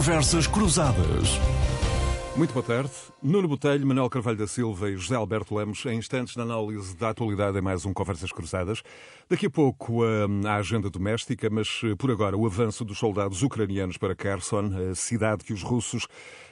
Conversas Cruzadas. Muito boa tarde. Nuno Botelho, Manuel Carvalho da Silva e José Alberto Lemos, em instantes na análise da atualidade em mais um Conversas Cruzadas. Daqui a pouco a agenda doméstica, mas eh, por agora o avanço dos soldados ucranianos para Kherson, a cidade que os russos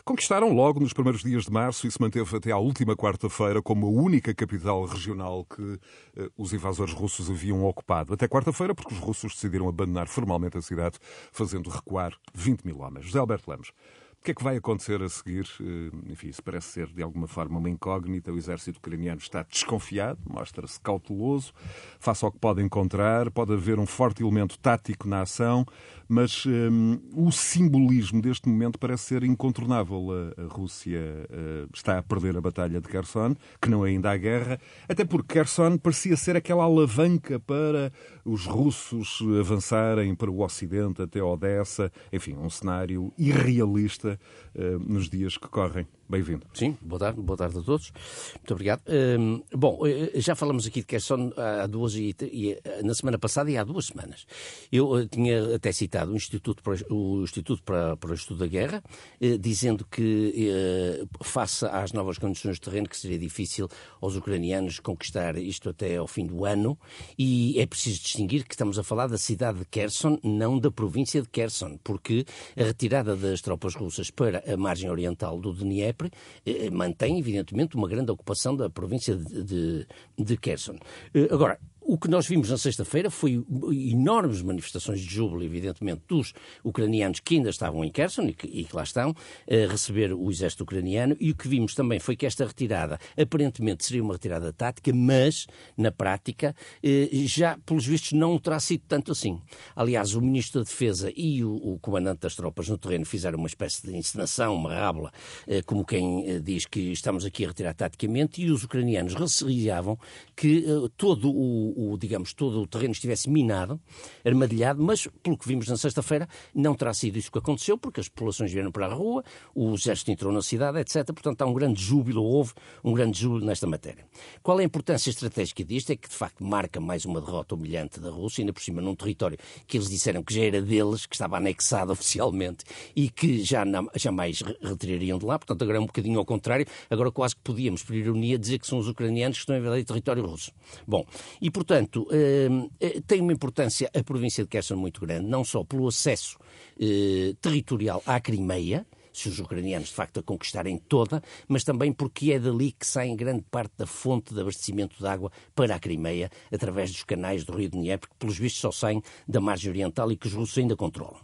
conquistaram logo nos primeiros dias de março e se manteve até à última quarta-feira como a única capital regional que eh, os invasores russos haviam ocupado. Até quarta-feira, porque os russos decidiram abandonar formalmente a cidade, fazendo recuar 20 mil homens. José Alberto Lemos. O que é que vai acontecer a seguir? Eh, enfim, isso parece ser de alguma forma uma incógnita. O exército ucraniano está desconfiado, mostra-se cauteloso, face ao que pode encontrar. Pode haver um forte elemento tático na ação, mas um, eh, o simbolismo deste momento parece ser incontornável. A, a Rússia uh, está a perder a batalha de Kherson, que não é ainda a guerra, até porque Kherson parecia ser aquela alavanca para os russos avançarem para o Ocidente, até Odessa. Enfim, um cenário irrealista uh, nos dias que correm. Bem-vindo. Sim, boa tarde, boa tarde a todos. Muito obrigado. Um, bom, eh, já falamos aqui de Querson há duas e, e, eh, na semana passada e há duas semanas. Eu tinha até citado o Instituto para o, Instituto para, para o Estudo da Guerra, uh, dizendo que, uh, face às novas condições de terreno, que seria difícil aos ucranianos conquistar isto até ao fim do ano, e é preciso distinguir que estamos a falar da cidade de Kherson, não da província de Kherson, porque a retirada das tropas russas para a margem oriental do Dnieper eh, mantém, evidentemente, uma grande ocupação da província de, de, de Kherson. Eh, agora, o que nós vimos na sexta-feira foi enormes manifestações de júbilo, evidentemente, dos ucranianos que ainda estavam em Kherson e que, e que lá estão, a receber o exército ucraniano. E o que vimos também foi que esta retirada, aparentemente, seria uma retirada tática, mas, na prática, eh, já, pelos vistos, não terá sido tanto assim. Aliás, o ministro da Defesa e o, o comandante das tropas no terreno fizeram uma espécie de encenação, uma rábula, eh, como quem eh, diz que estamos aqui a retirar taticamente, e os ucranianos receavam que todo o o, digamos, todo o terreno estivesse minado, armadilhado, mas, pelo que vimos na sexta-feira, não terá sido isso que aconteceu, porque as populações vieram para a rua, o exército entrou na cidade, etc. Portanto, há um grande júbilo, houve um grande júbilo nesta matéria. Qual é a importância estratégica disto? É que, de facto, marca mais uma derrota humilhante da Rússia, ainda por cima num território que eles disseram que já era deles, que estava anexado oficialmente e que já não, jamais retirariam de lá. Portanto, agora é um bocadinho ao contrário. Agora quase que podíamos, por ironia, dizer que são os ucranianos que estão a invadir território russo. Bom, e portanto, Portanto, ehm, eh, tem uma importância a província de Kherson muito grande, não só pelo acesso eh, territorial à Crimeia, se os ucranianos de facto a conquistarem toda, mas também porque é dali que sai grande parte da fonte de abastecimento de água para a Crimeia, através dos canais do Rio Dnieper, que pelos vistos só saem da margem oriental e que os russos ainda controlam.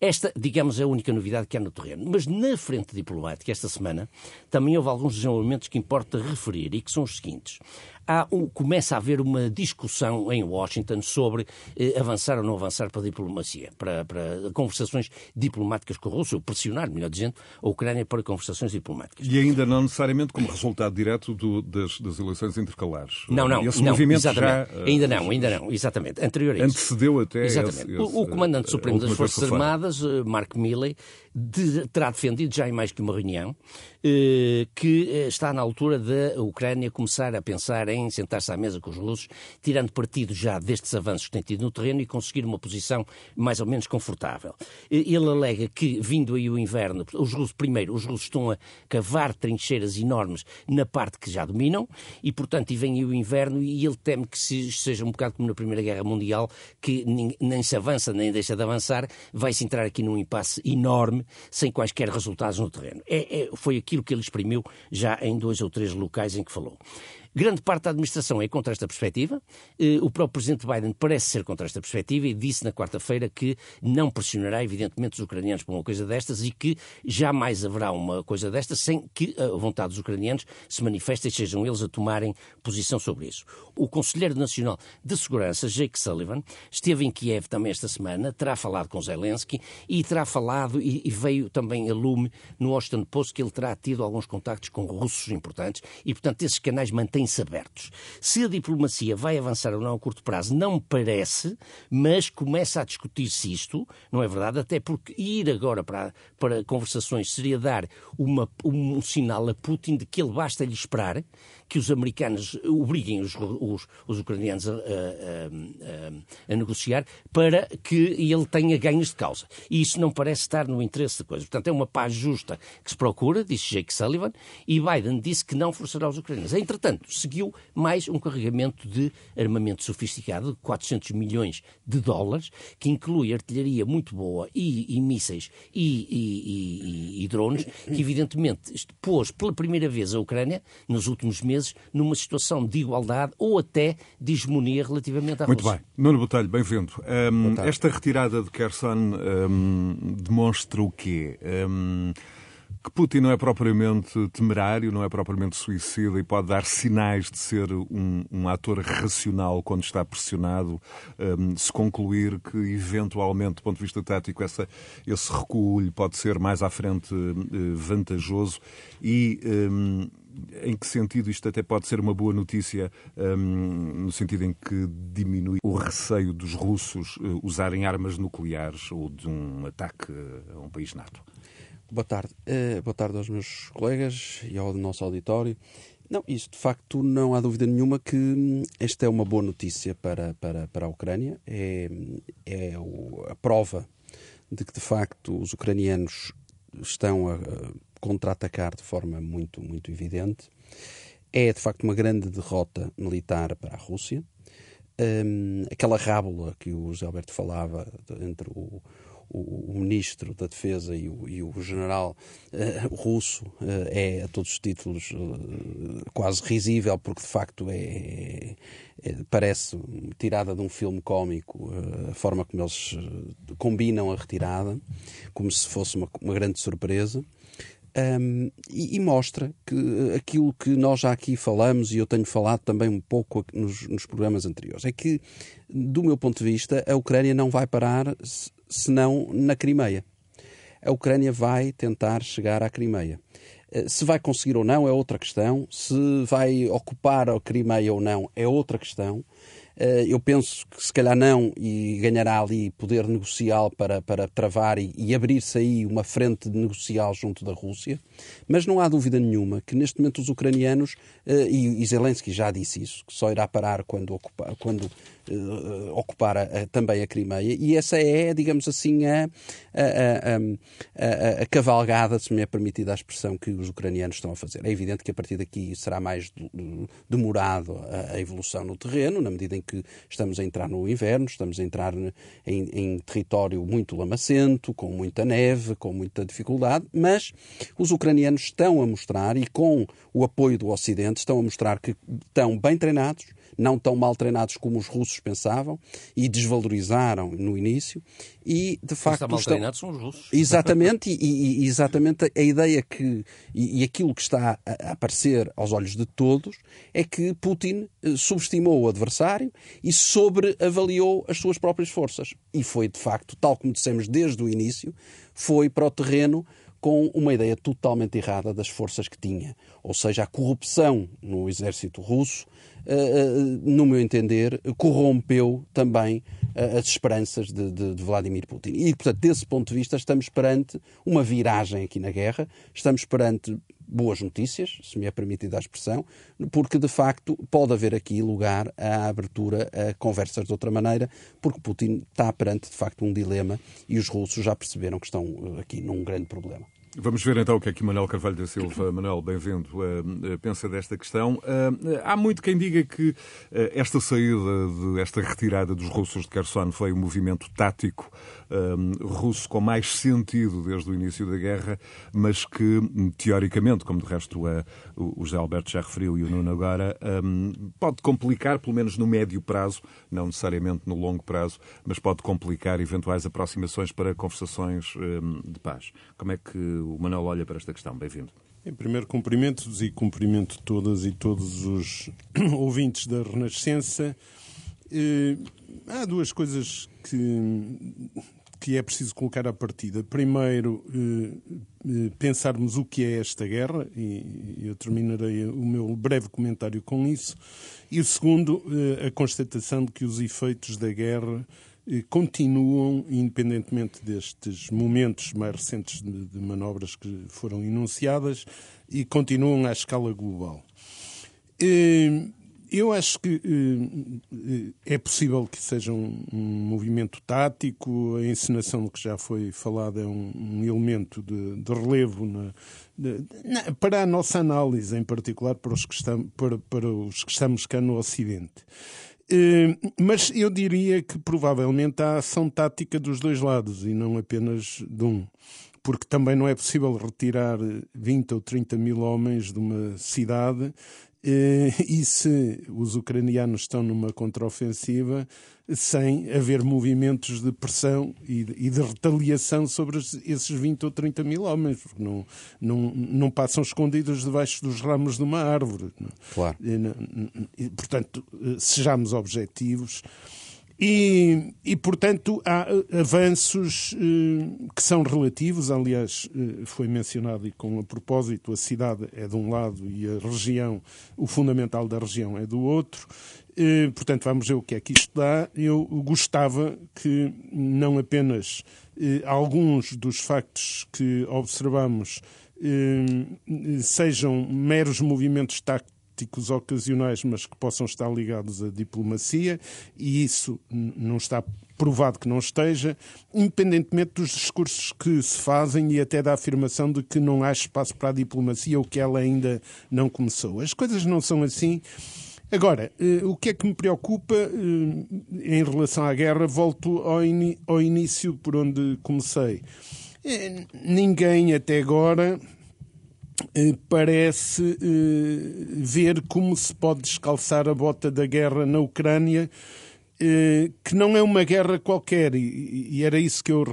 Esta, digamos, é a única novidade que há no terreno. Mas na frente diplomática, esta semana, também houve alguns desenvolvimentos que importa referir e que são os seguintes há um, começa a haver uma discussão em Washington sobre eh, avançar ou não avançar para a diplomacia, para, para conversações diplomáticas com a Rússia, ou pressionar, melhor dizendo, a Ucrânia para conversações diplomáticas. E ainda não necessariamente como resultado direto do, das, das, eleições intercalares. Não, não, esse não, movimento exatamente. já... Ainda não, ainda não, exatamente. Anterior a isso. Antecedeu até Exatamente. Esse, esse, o, o Comandante Supremo das Forças Armadas, eh, Mark Milley, de, terá defendido já em mais que uma reunião eh, que eh, está na altura da Ucrânia começar a pensar em sentar-se à mesa com os russos, tirando partido já destes avanços que tem tido no terreno e conseguir uma posição mais ou menos confortável. Ele alega que, vindo aí o inverno, os russos, primeiro, os russos estão a cavar trincheiras enormes na parte que já dominam e, portanto, e vem aí o inverno e ele teme que se seja um bocado como na Primeira Guerra Mundial, que nem se avança nem deixa de avançar, vai-se entrar aqui num impasse enorme sem quaisquer resultados no terreno. É, é, foi aquilo que ele exprimiu já em dois ou três locais em que falou. Grande parte da administração é contra esta perspectiva. Eh, o próprio presidente Biden parece ser contra esta perspectiva e disse na quarta-feira que não pressionará, evidentemente, os ucranianos por uma coisa destas e que jamais haverá uma coisa destas sem que a vontade dos ucranianos se manifeste e sejam eles a tomarem posição sobre isso. O Conselheiro Nacional de Segurança, Jake Sullivan, esteve em Kiev também esta semana, terá falado com Zelensky e terá falado e, veio também a lume no Washington Post que ele terá tido alguns contactos com russos importantes e, portanto, esses canais mantêm mantêm-se abertos. Se a diplomacia vai avançar ou não a curto prazo, não parece, mas começa a discutir-se isto, não é verdade? Até porque ir agora para, para conversações seria dar uma, um sinal a Putin de que ele basta-lhe esperar que os americanos obriguem os, os, os ucranianos a, a, a, a, negociar para que ele tenha ganhos de causa. E isso não parece estar no interesse da coisa. Portanto, é uma paz justa que se procura, disse Jake Sullivan, e Biden disse que não forçará os ucranianos. Entretanto, seguiu mais um carregamento de armamento sofisticado de 400 milhões de dólares, que inclui artilharia muito boa e, e mísseis e, e, e, drones, que evidentemente pôs pela primeira vez a Ucrânia, nos últimos meses, vezes numa situação de igualdade ou até de hegemonia relativamente à Muito Rússia. bem. Nuno Botelho, bem-vindo. Um, esta retirada de Kherson um, demonstra o quê? Um, que Putin não é propriamente temerário, não é propriamente suicida e pode dar sinais de ser um, um ator racional quando está pressionado, um, se concluir que, eventualmente, do ponto de vista tático, essa, esse recuo lhe pode ser mais à frente uh, vantajoso e um, em que sentido isto até pode ser uma boa notícia, um, no sentido em que diminui o receio dos russos uh, usarem armas nucleares ou de um ataque a um país NATO? Boa tarde. Uh, boa tarde aos meus colegas e ao nosso auditório. Não, isso de facto não há dúvida nenhuma que hum, esta é uma boa notícia para, para, para a Ucrânia. É, é a prova de que de facto os ucranianos estão a, contra-atacar de forma muito, muito evidente. É, de facto, uma grande derrota militar para a Rússia. Um, aquela rábula que o José Alberto falava entre o, o, o, ministro da Defesa e o, e o general uh, russo uh, é, a todos os títulos, uh, quase risível, porque de facto é, é, parece tirada de um filme cómico a forma como eles combinam a retirada, como se fosse uma, uma grande surpresa. Um, e, e, mostra que eh, aquilo que nós já aqui falamos, e eu tenho falado também um pouco nos, nos, programas anteriores, é que, do meu ponto de vista, a Ucrânia não vai parar senão na Crimeia. A Ucrânia vai tentar chegar à Crimeia. Eh, se vai conseguir ou não é outra questão, se vai ocupar a Crimeia ou não é outra questão. Eh, eu penso que se calhar não e ganhará ali poder negocial para, para travar e, e abrir-se aí uma frente negocial junto da Rússia, mas não há dúvida nenhuma que neste momento os ucranianos, eh, e, e Zelensky já disse isso, que só irá parar quando, ocupa, quando uh, ocupar a, a, também a Crimeia, e essa é, digamos assim, a, a, a, cavalgada, se me é permitida a expressão, que os ucranianos estão a fazer. É evidente que a partir daqui será mais demorado a, evolução no terreno, na medida em que estamos a entrar no inverno, estamos a entrar em, em território muito lamacento, com muita neve, com muita dificuldade, mas os ucranianos estão a mostrar, e com o apoio do Ocidente, estão a mostrar que estão bem treinados, não tão mal treinados como os russos pensavam e desvalorizaram no início. E, de facto. Mal estão... treinados são os russos. Exatamente, e, e, exatamente a ideia que. E, e, aquilo que está a aparecer aos olhos de todos é que Putin eh, subestimou o adversário e sobreavaliou as suas próprias forças. E foi, de facto, tal como dissemos desde o início, foi para o terreno com uma ideia totalmente errada das forças que tinha. Ou seja, a corrupção no exército russo, eh, eh, no meu entender, corrompeu também eh, as esperanças de, de, de, Vladimir Putin. E, portanto, desse ponto de vista, estamos perante uma viragem aqui na guerra, estamos perante boas notícias, se me é permitida a expressão, porque de facto pode haver aqui lugar à abertura a conversas de outra maneira, porque Putin está perante de facto um dilema e os russos já perceberam que estão aqui num grande problema. Vamos ver então o que é que Manuel Carvalho da Silva, Manuel, bem-vindo, uh, pensa desta questão. Uh, há muito quem diga que esta saída, de, esta retirada dos russos de Kherson foi um movimento tático russo com mais sentido desde o início da guerra, mas que, teoricamente, como de resto o José Alberto já referiu e o Nuno agora, pode complicar, pelo menos no médio prazo, não necessariamente no longo prazo, mas pode complicar eventuais aproximações para conversações de paz. Como é que o Manuel olha para esta questão. Bem-vindo. Em primeiro, cumprimentos e cumprimento todas e todos os ouvintes da Renascença. Eh, há duas coisas que, que é preciso colocar à partida. Primeiro, pensarmos o que é esta guerra, e eu terminarei o meu breve comentário com isso. E o segundo, a constatação de que os efeitos da guerra continuam, independentemente destes momentos mais recentes de, de, manobras que foram enunciadas, e continuam à escala global. Eu acho que é possível que seja um, um movimento tático, a encenação que já foi falada é um, um elemento de, de relevo na, de, na, para a nossa análise, em particular para os que estamos, para, para os que estamos cá no Ocidente. Eh, mas eu diria que provavelmente há ação tática dos dois lados e não apenas de um. Porque também não é possível retirar 20 ou 30 mil homens de uma cidade e se os ucranianos estão numa contraofensiva, sem haver movimentos de pressão e de, retaliação sobre esses 20 ou 30 mil homens, porque não, não, não passam escondidos debaixo dos ramos de uma árvore. Claro. E, portanto, eh, sejamos objetivos. E, e, portanto, há eh, avanços eh, que são relativos. Aliás, eh, foi mencionado, e com a propósito, a cidade é de um lado e a região, o fundamental da região é do outro. Eh, portanto, vamos ver o que é que isto dá. Eu gostava que não apenas eh, alguns dos factos que observamos eh, sejam meros movimentos táticos táticos ocasionais, mas que possam estar ligados à diplomacia, e isso não está provado que não esteja, independentemente dos discursos que se fazem e até da afirmação de que não há espaço para a diplomacia ou que ela ainda não começou. As coisas não são assim. Agora, eh, o que é que me preocupa eh, em relação à guerra? Volto ao, ao início por onde comecei. Eh, ninguém até agora parece eh, ver como se pode descalçar a bota da guerra na Ucrânia, eh, que não é uma guerra qualquer, e era isso que eu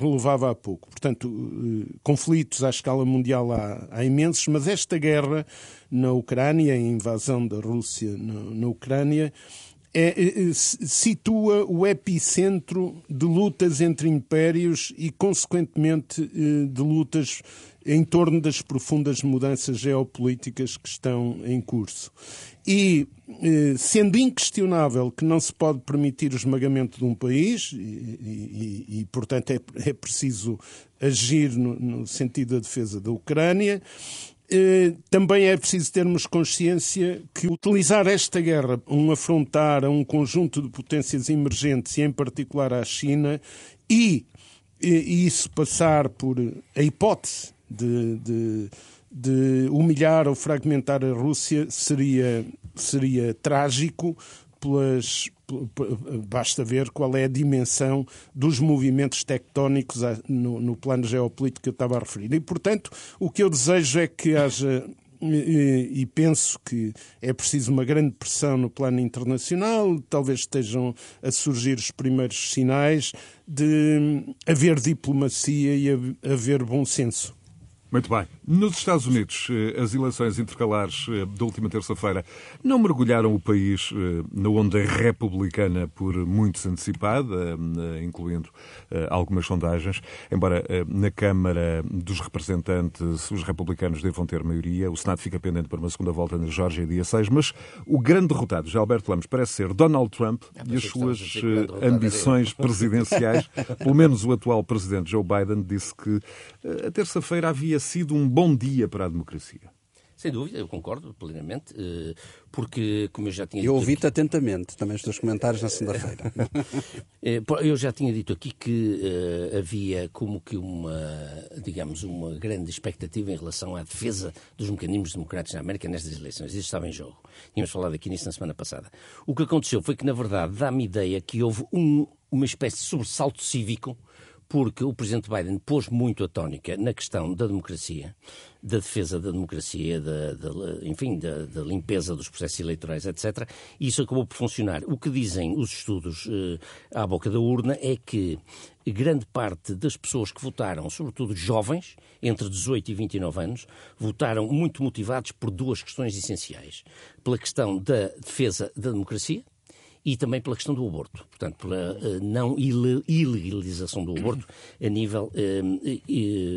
relevava há pouco. Portanto, conflitos à escala mundial há, há imensos, mas esta guerra na Ucrânia, a invasão da Rússia na, na Ucrânia, é, situa o epicentro de lutas entre impérios e, consequentemente, de lutas em torno das profundas mudanças geopolíticas que estão em curso. E, eh, sendo inquestionável que não se pode permitir o esmagamento de um país, e, e, e portanto é, é, preciso agir no, no, sentido da defesa da Ucrânia, eh, também é preciso termos consciência que utilizar esta guerra, um afrontar a um conjunto de potências emergentes, e em particular à China, e, e isso passar por a hipótese de, de, de humilhar ou fragmentar a Rússia seria, seria trágico pelas, basta ver qual é a dimensão dos movimentos tectónicos no, no, plano geopolítico que eu estava a referir. E, portanto, o que eu desejo é que haja. E penso que é preciso uma grande pressão no plano internacional, talvez estejam a surgir os primeiros sinais de haver diplomacia e haver bom senso. Muito bem. Nos Estados Unidos, eh, as eleições intercalares eh, da última terça-feira não mergulharam o país eh, na onda republicana por muitos antecipada, incluindo algumas sondagens, embora na Câmara dos Representantes os republicanos devam ter maioria, o Senado fica pendente para uma segunda volta na Geórgia dia 6, mas o grande derrotado, já Alberto Lemos, parece ser Donald Trump ah, e as suas ambições presidenciais. Pelo menos o atual presidente Joe Biden disse que a terça-feira havia sido um bom dia para a democracia. Sem dúvida, eu concordo plenamente, eh, porque, como eu já tinha dito. Eu ouvi-te aqui... atentamente também os teus comentários na segunda-feira. Eh, eu já tinha dito aqui que uh, havia como que uma, digamos, uma grande expectativa em relação à defesa dos mecanismos democráticos na América nestas eleições. Isso estava em jogo. Tínhamos falado aqui nisso na semana passada. O que aconteceu foi que, na verdade, dá-me ideia que houve um, uma espécie de sobressalto cívico porque o Presidente Biden pôs muito a tónica na questão da democracia, da defesa da democracia, da, da enfim, da, da, limpeza dos processos eleitorais, etc. E isso acabou por funcionar. O que dizem os estudos eh, à boca da urna é que grande parte das pessoas que votaram, sobretudo jovens, entre 18 e 29 anos, votaram muito motivados por duas questões essenciais. Pela questão da defesa da democracia, e também pela questão do aborto, portanto, pela não ilegalização do aborto a nível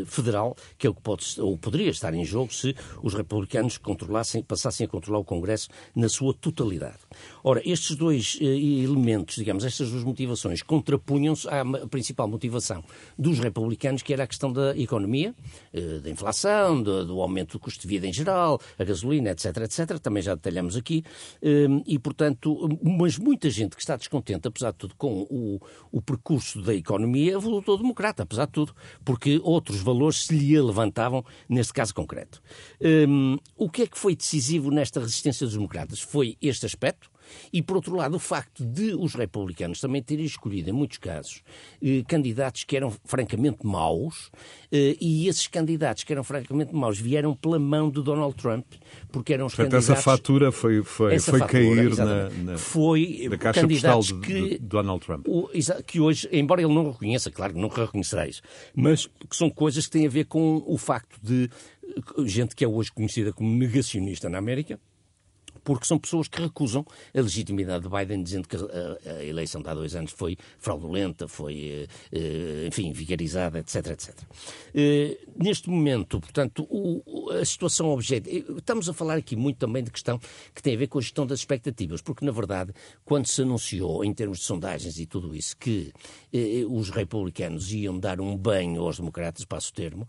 federal, que é o que pode, ou poderia estar em jogo se os republicanos controlassem, passassem a controlar o Congresso na sua totalidade. Ora, estes dois elementos, digamos, estas duas motivações contrapunham-se à principal motivação dos republicanos, que era a questão da economia, da inflação, do, do aumento do custo de vida em geral, a gasolina, etc, etc, também já detalhamos aqui, e portanto, mas muita gente que está descontente, apesar de tudo, com o, o percurso da economia, votou democrata, apesar de tudo, porque outros valores se lhe levantavam neste caso concreto. Um, o que é que foi decisivo nesta resistência dos democratas? Foi este aspecto, e, por outro lado, o facto de os republicanos também terem escolhido, em muitos casos, eh, candidatos que eram francamente maus, eh, e esses candidatos que eram francamente maus vieram pela mão de Donald Trump, porque eram os Portanto, candidatos... essa fatura foi, foi, foi fatura, cair na, na, foi na caixa postal de, que, de Donald Trump. Que hoje, embora ele não reconheça, claro que nunca reconhecerá isso, mas que são coisas que têm a ver com o facto de gente que é hoje conhecida como negacionista na América, porque são pessoas que recusam a legitimidade de Biden, dizendo que a, a eleição de há dois anos foi fraudulenta, foi, eh, enfim, vigarizada, etc, etc. Eh, neste momento, portanto, o, a situação objetiva... Estamos a falar aqui muito também de questão que tem a ver com a gestão das expectativas, porque, na verdade, quando se anunciou, em termos de sondagens e tudo isso, que eh, os republicanos iam dar um banho aos democratas, passo o termo,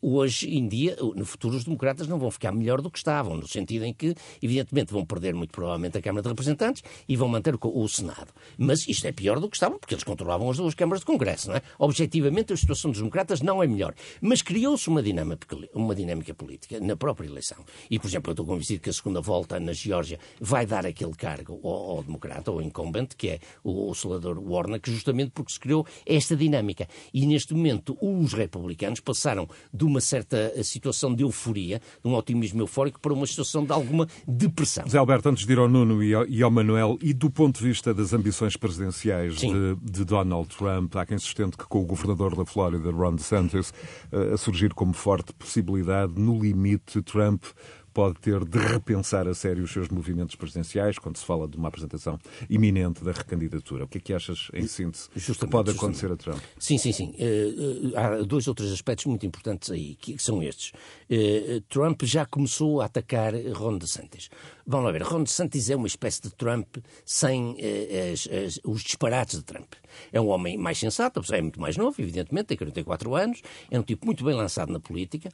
hoje em dia, no futuro, os democratas não vão ficar melhor do que estavam, no sentido em que, evidentemente, evidentemente vão perder muito provavelmente a Câmara de Representantes e vão manter o, Senado. Mas isto é pior do que estava, porque eles controlavam as duas câmaras de Congresso, não é? Objetivamente, a situação dos democratas não é melhor. Mas criou-se uma dinâmica, uma dinâmica política na própria eleição. E, por exemplo, eu estou convencido que a segunda volta na Geórgia vai dar aquele cargo ao, ao democrata, ao incumbente, que é o, o senador Warner, justamente porque se criou esta dinâmica. E, neste momento, os republicanos passaram de uma certa situação de euforia, de um otimismo eufórico, para uma situação de alguma depressão pressão. Zé Alberto, antes de ir ao Nuno e ao, e ao Manuel, e do ponto de vista das ambições presidenciais de, de, Donald Trump, há quem sustente que com o governador da Flórida, Ron DeSantis, eh, a surgir como forte possibilidade, no limite, Trump pode ter de repensar a sério os seus movimentos presidenciais quando se fala de uma apresentação iminente da recandidatura. O que é que achas, em síntese, justamente, que pode acontecer justamente. a Trump? Sim, sim, sim. Uh, há dois ou três aspectos muito importantes aí, que são estes. Uh, Trump já começou a atacar Ron DeSantis. Vamos lá ver, Ron DeSantis é uma espécie de Trump sem uh, as, as, os disparates de Trump. É um homem mais sensato, é muito mais novo, evidentemente, tem 44 anos, é um tipo muito bem lançado na política,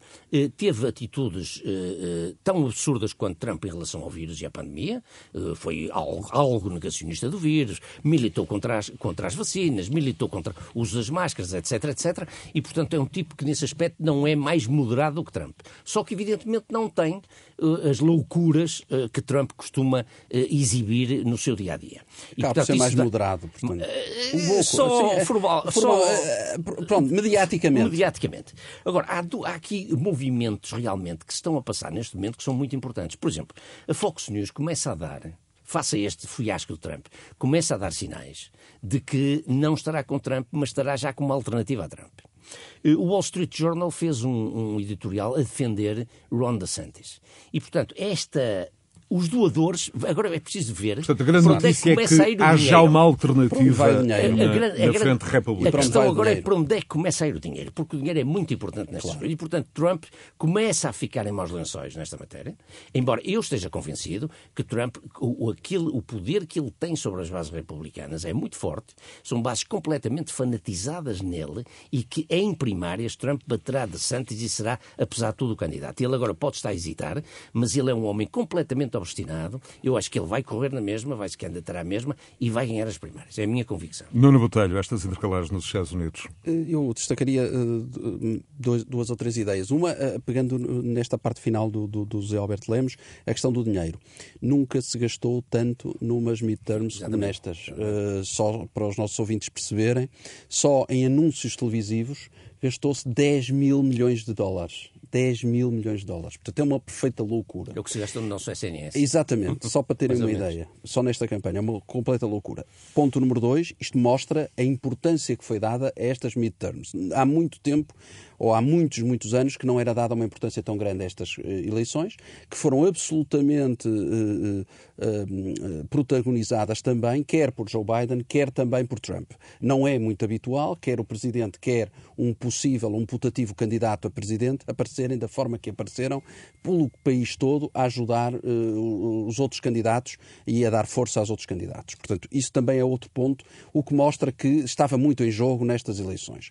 teve atitudes tão absurdas quanto Trump em relação ao vírus e à pandemia, foi algo, algo negacionista do vírus, militou contra as, contra as vacinas, militou contra o uso das máscaras, etc, etc, e portanto é um tipo que nesse aspecto não é mais moderado do que Trump. Só que evidentemente não tem as loucuras uh, que Trump costuma uh, exibir no seu dia a dia. E, Cabe ser mais dá... moderado, portanto. Um pouco, só, assim, formal, só... pronto, mediaticamente. Mediaticamente. Agora, há, há aqui movimentos realmente que se estão a passar neste momento que são muito importantes. Por exemplo, a Fox News começa a dar face a este fiasco do Trump, começa a dar sinais de que não estará com Trump, mas estará já como alternativa a Trump. Eh, o Wall Street Journal fez um, um editorial a defender Ron DeSantis. E, portanto, esta os doadores, agora é preciso ver. Portanto, a grande notícia é, que há já uma alternativa na, a, grande, na frente republicana. A questão agora é para onde é que começa a ir o dinheiro, porque o dinheiro é muito importante nesta claro. E, portanto, Trump começa a ficar em maus lençóis nesta matéria, embora eu esteja convencido que Trump, o, aquele, o poder que ele tem sobre as bases republicanas é muito forte, são bases completamente fanatizadas nele e que, em primárias, Trump baterá de Santos e será, apesar de tudo, o candidato. Ele agora pode estar a hesitar, mas ele é um homem completamente obstinado. Eu acho que ele vai correr na mesma, vai se candidatar à mesma e vai ganhar as primárias. É a minha convicção. Nuno Botelho, estas intercalares nos Estados Unidos. Eh, eu destacaria uh, dois, duas ou três ideias. Uma, uh, pegando nesta parte final do, do, do Zé Alberto Lemos, a questão do dinheiro. Nunca se gastou tanto numas midterms Exatamente. nestas. Só para os nossos ouvintes perceberem, só em anúncios televisivos gastou-se 10 mil milhões de dólares 10 mil milhões de dólares. Portanto, é uma perfeita loucura. É o que se gasta no nosso SNS. Exatamente, só para terem uma ideia. Só nesta campanha, é uma completa loucura. Ponto número dois, isto mostra a importância que foi dada a estas midterms. Há muito tempo ou há muitos, muitos anos que não era dada uma importância tão grande a estas uh, eleições, que foram absolutamente uh, uh, protagonizadas também, quer por Joe Biden, quer também por Trump. Não é muito habitual, quer o presidente, quer um possível, um putativo candidato a presidente, aparecerem da forma que apareceram, pelo país todo, a ajudar os outros candidatos e a dar força aos outros candidatos. Portanto, isso também é outro ponto, o que mostra que estava muito em jogo nestas eleições.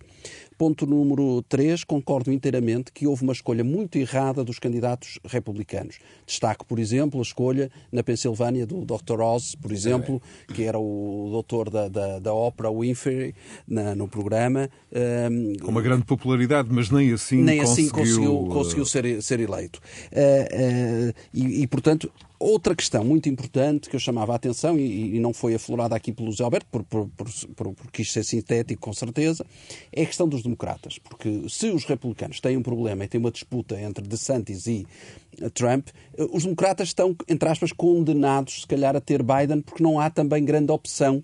Ponto número 3, concordo inteiramente que houve uma escolha muito errada dos candidatos republicanos. Destaco, por exemplo, a escolha na Pensilvânia do Dr. Oz, por exemplo, que era o doutor da, da, da Oprah Winfrey na, no programa. Um, Com uma grande popularidade, mas nem assim nem conseguiu... assim conseguiu, conseguiu ser, ser eleito. Uh, uh, e, e, portanto, Outra questão muito importante que eu chamava a atenção, e, e não foi aflorada aqui pelo José Alberto, por, por, por, por, quis ser sintético com certeza, é a questão dos democratas. Porque se os republicanos têm um problema e têm uma disputa entre DeSantis e Trump, os democratas estão, entre aspas, condenados, se calhar, a ter Biden, porque não há também grande opção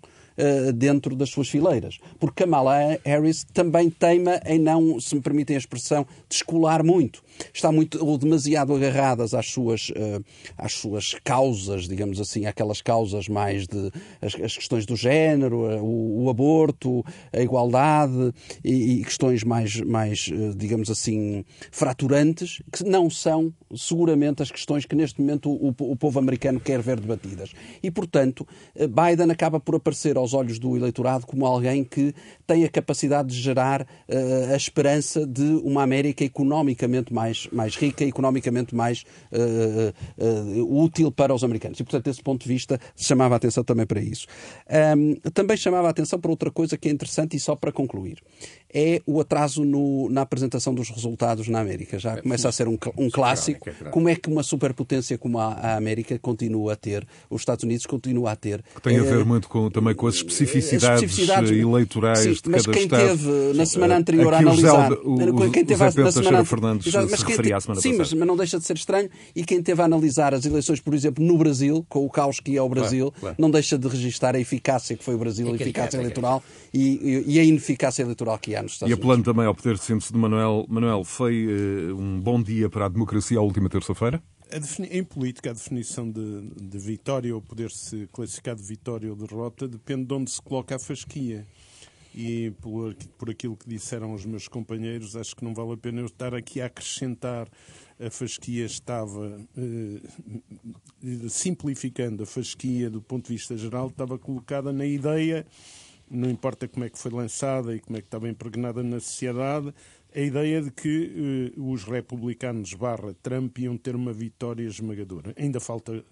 dentro das suas fileiras. Porque Kamala Harris também teima em não, se me permitem a expressão, descolar muito. Está muito ou demasiado agarradas às suas, uh, às suas causas, digamos assim, aquelas causas mais de as, as questões do género, uh, o, o, aborto, a igualdade e, e questões mais, mais digamos assim, fraturantes, que não são seguramente as questões que neste momento o, o povo americano quer ver debatidas. E, portanto, Biden acaba por aparecer aos olhos do eleitorado como alguém que tem a capacidade de gerar uh, a esperança de uma América economicamente mais, mais rica, economicamente mais uh, uh, útil para os americanos. E, portanto, desse ponto de vista, chamava a atenção também para isso. Um, também chamava a atenção para outra coisa que é interessante e só para concluir. É o atraso no, na apresentação dos resultados na América. Já começa a ser um, um clássico. Como é que uma superpotência como a, a América continua a ter, os Estados Unidos continua a ter. Que tem a ver muito com, também com as especificidades, as especificidades eleitorais sim, de mas cada quem Estado. teve na semana anterior a analisar... O, quem teve na semana Fernandes mas, quem te, sim mas, mas, não deixa de ser estranho, e quem teve a analisar as eleições, por exemplo, no Brasil, com o caos que é o Brasil, claro, claro. não deixa de registrar a eficácia que foi o Brasil, a eficácia eleitoral e, e, a ineficácia eleitoral que há nos Estados Unidos. E a plano também ao poder de síntese de Manuel. Manuel, foi uh, um bom dia para a democracia a última terça-feira? Em política, a definição de, de vitória ou poder-se classificar de vitória ou derrota depende de onde se coloca a fasquia e por, por aquilo que disseram os meus companheiros, acho que não vale a pena eu estar aqui a acrescentar. A fasquia estava, eh, simplificando a fasquia do ponto de vista geral, estava colocada na ideia, não importa como é que foi lançada e como é que estava impregnada na sociedade, a ideia de que uh, os republicanos barra Trump iam ter uma vitória esmagadora. Ainda falta uh,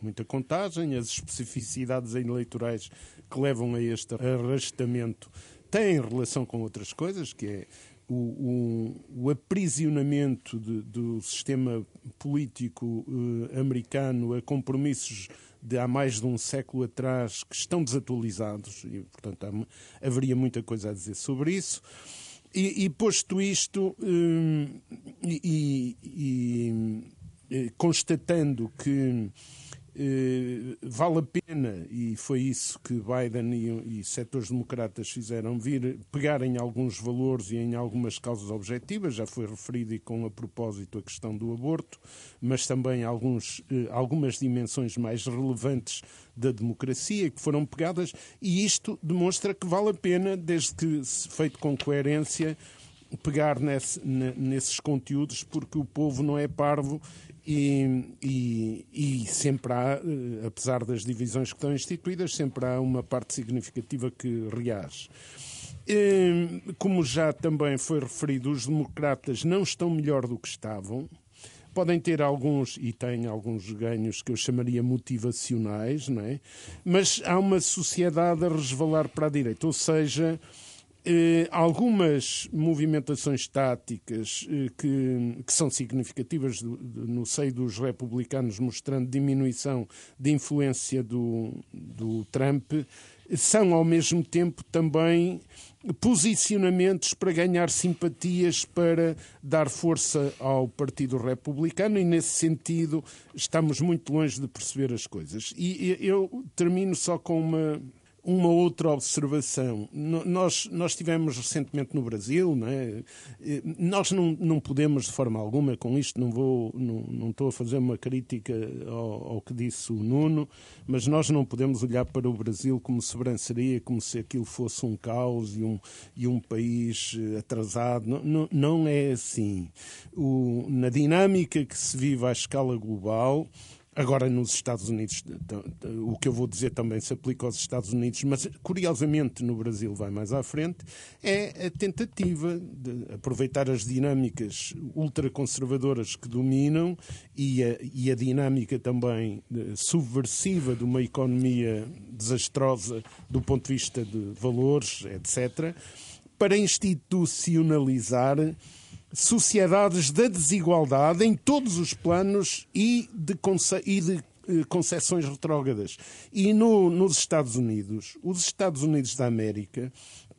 muita contagem, as especificidades eleitorais que levam a este arrastamento têm relação com outras coisas, que é o, o, o aprisionamento de, do sistema político uh, americano a compromissos de há mais de um século atrás que estão desatualizados e, portanto, há, haveria muita coisa a dizer sobre isso. E, e posto isto, hum, e, e, constatando que eh, vale a pena, e foi isso que Biden e, e setores democratas fizeram, vir pegar em alguns valores e em algumas causas objetivas, já foi referido e com a propósito a questão do aborto, mas também alguns, eh, algumas dimensões mais relevantes da democracia que foram pegadas, e isto demonstra que vale a pena, desde que feito com coerência, pegar nesse, nesses conteúdos, porque o povo não é parvo e, e, e, sempre há, eh, apesar das divisões que estão instituídas, sempre há uma parte significativa que reage. Como já também foi referido, os democratas não estão melhor do que estavam. Podem ter alguns, e têm alguns ganhos que eu chamaria motivacionais, não é? mas há uma sociedade a resvalar para a direita. Ou seja, eh, algumas movimentações táticas eh, que, que, são significativas do, do, no seio dos republicanos, mostrando diminuição de influência do, do Trump, são ao mesmo tempo também posicionamentos para ganhar simpatias para dar força ao Partido Republicano e, nesse sentido, estamos muito longe de perceber as coisas. E eu termino só com uma uma outra observação. Nós, nós tivemos recentemente no Brasil, não é? nós não, não podemos, de forma alguma, com isto não, vou, não, não estou a fazer uma crítica ao, ao, que disse o Nuno, mas nós não podemos olhar para o Brasil como sobranceria, como se aquilo fosse um caos e um, e um país eh, atrasado. Não, não, não é assim. O, na dinâmica que se vive à escala global, Agora, nos Estados Unidos, o que eu vou dizer também se aplica aos Estados Unidos, mas curiosamente no Brasil vai mais à frente, é a tentativa de aproveitar as dinâmicas ultraconservadoras que dominam e a, e a dinâmica também subversiva de uma economia desastrosa do ponto de vista de valores, etc., para institucionalizar sociedades da desigualdade em todos os planos e de, e de eh, concessões retrógradas. E no, nos Estados Unidos, os Estados Unidos da América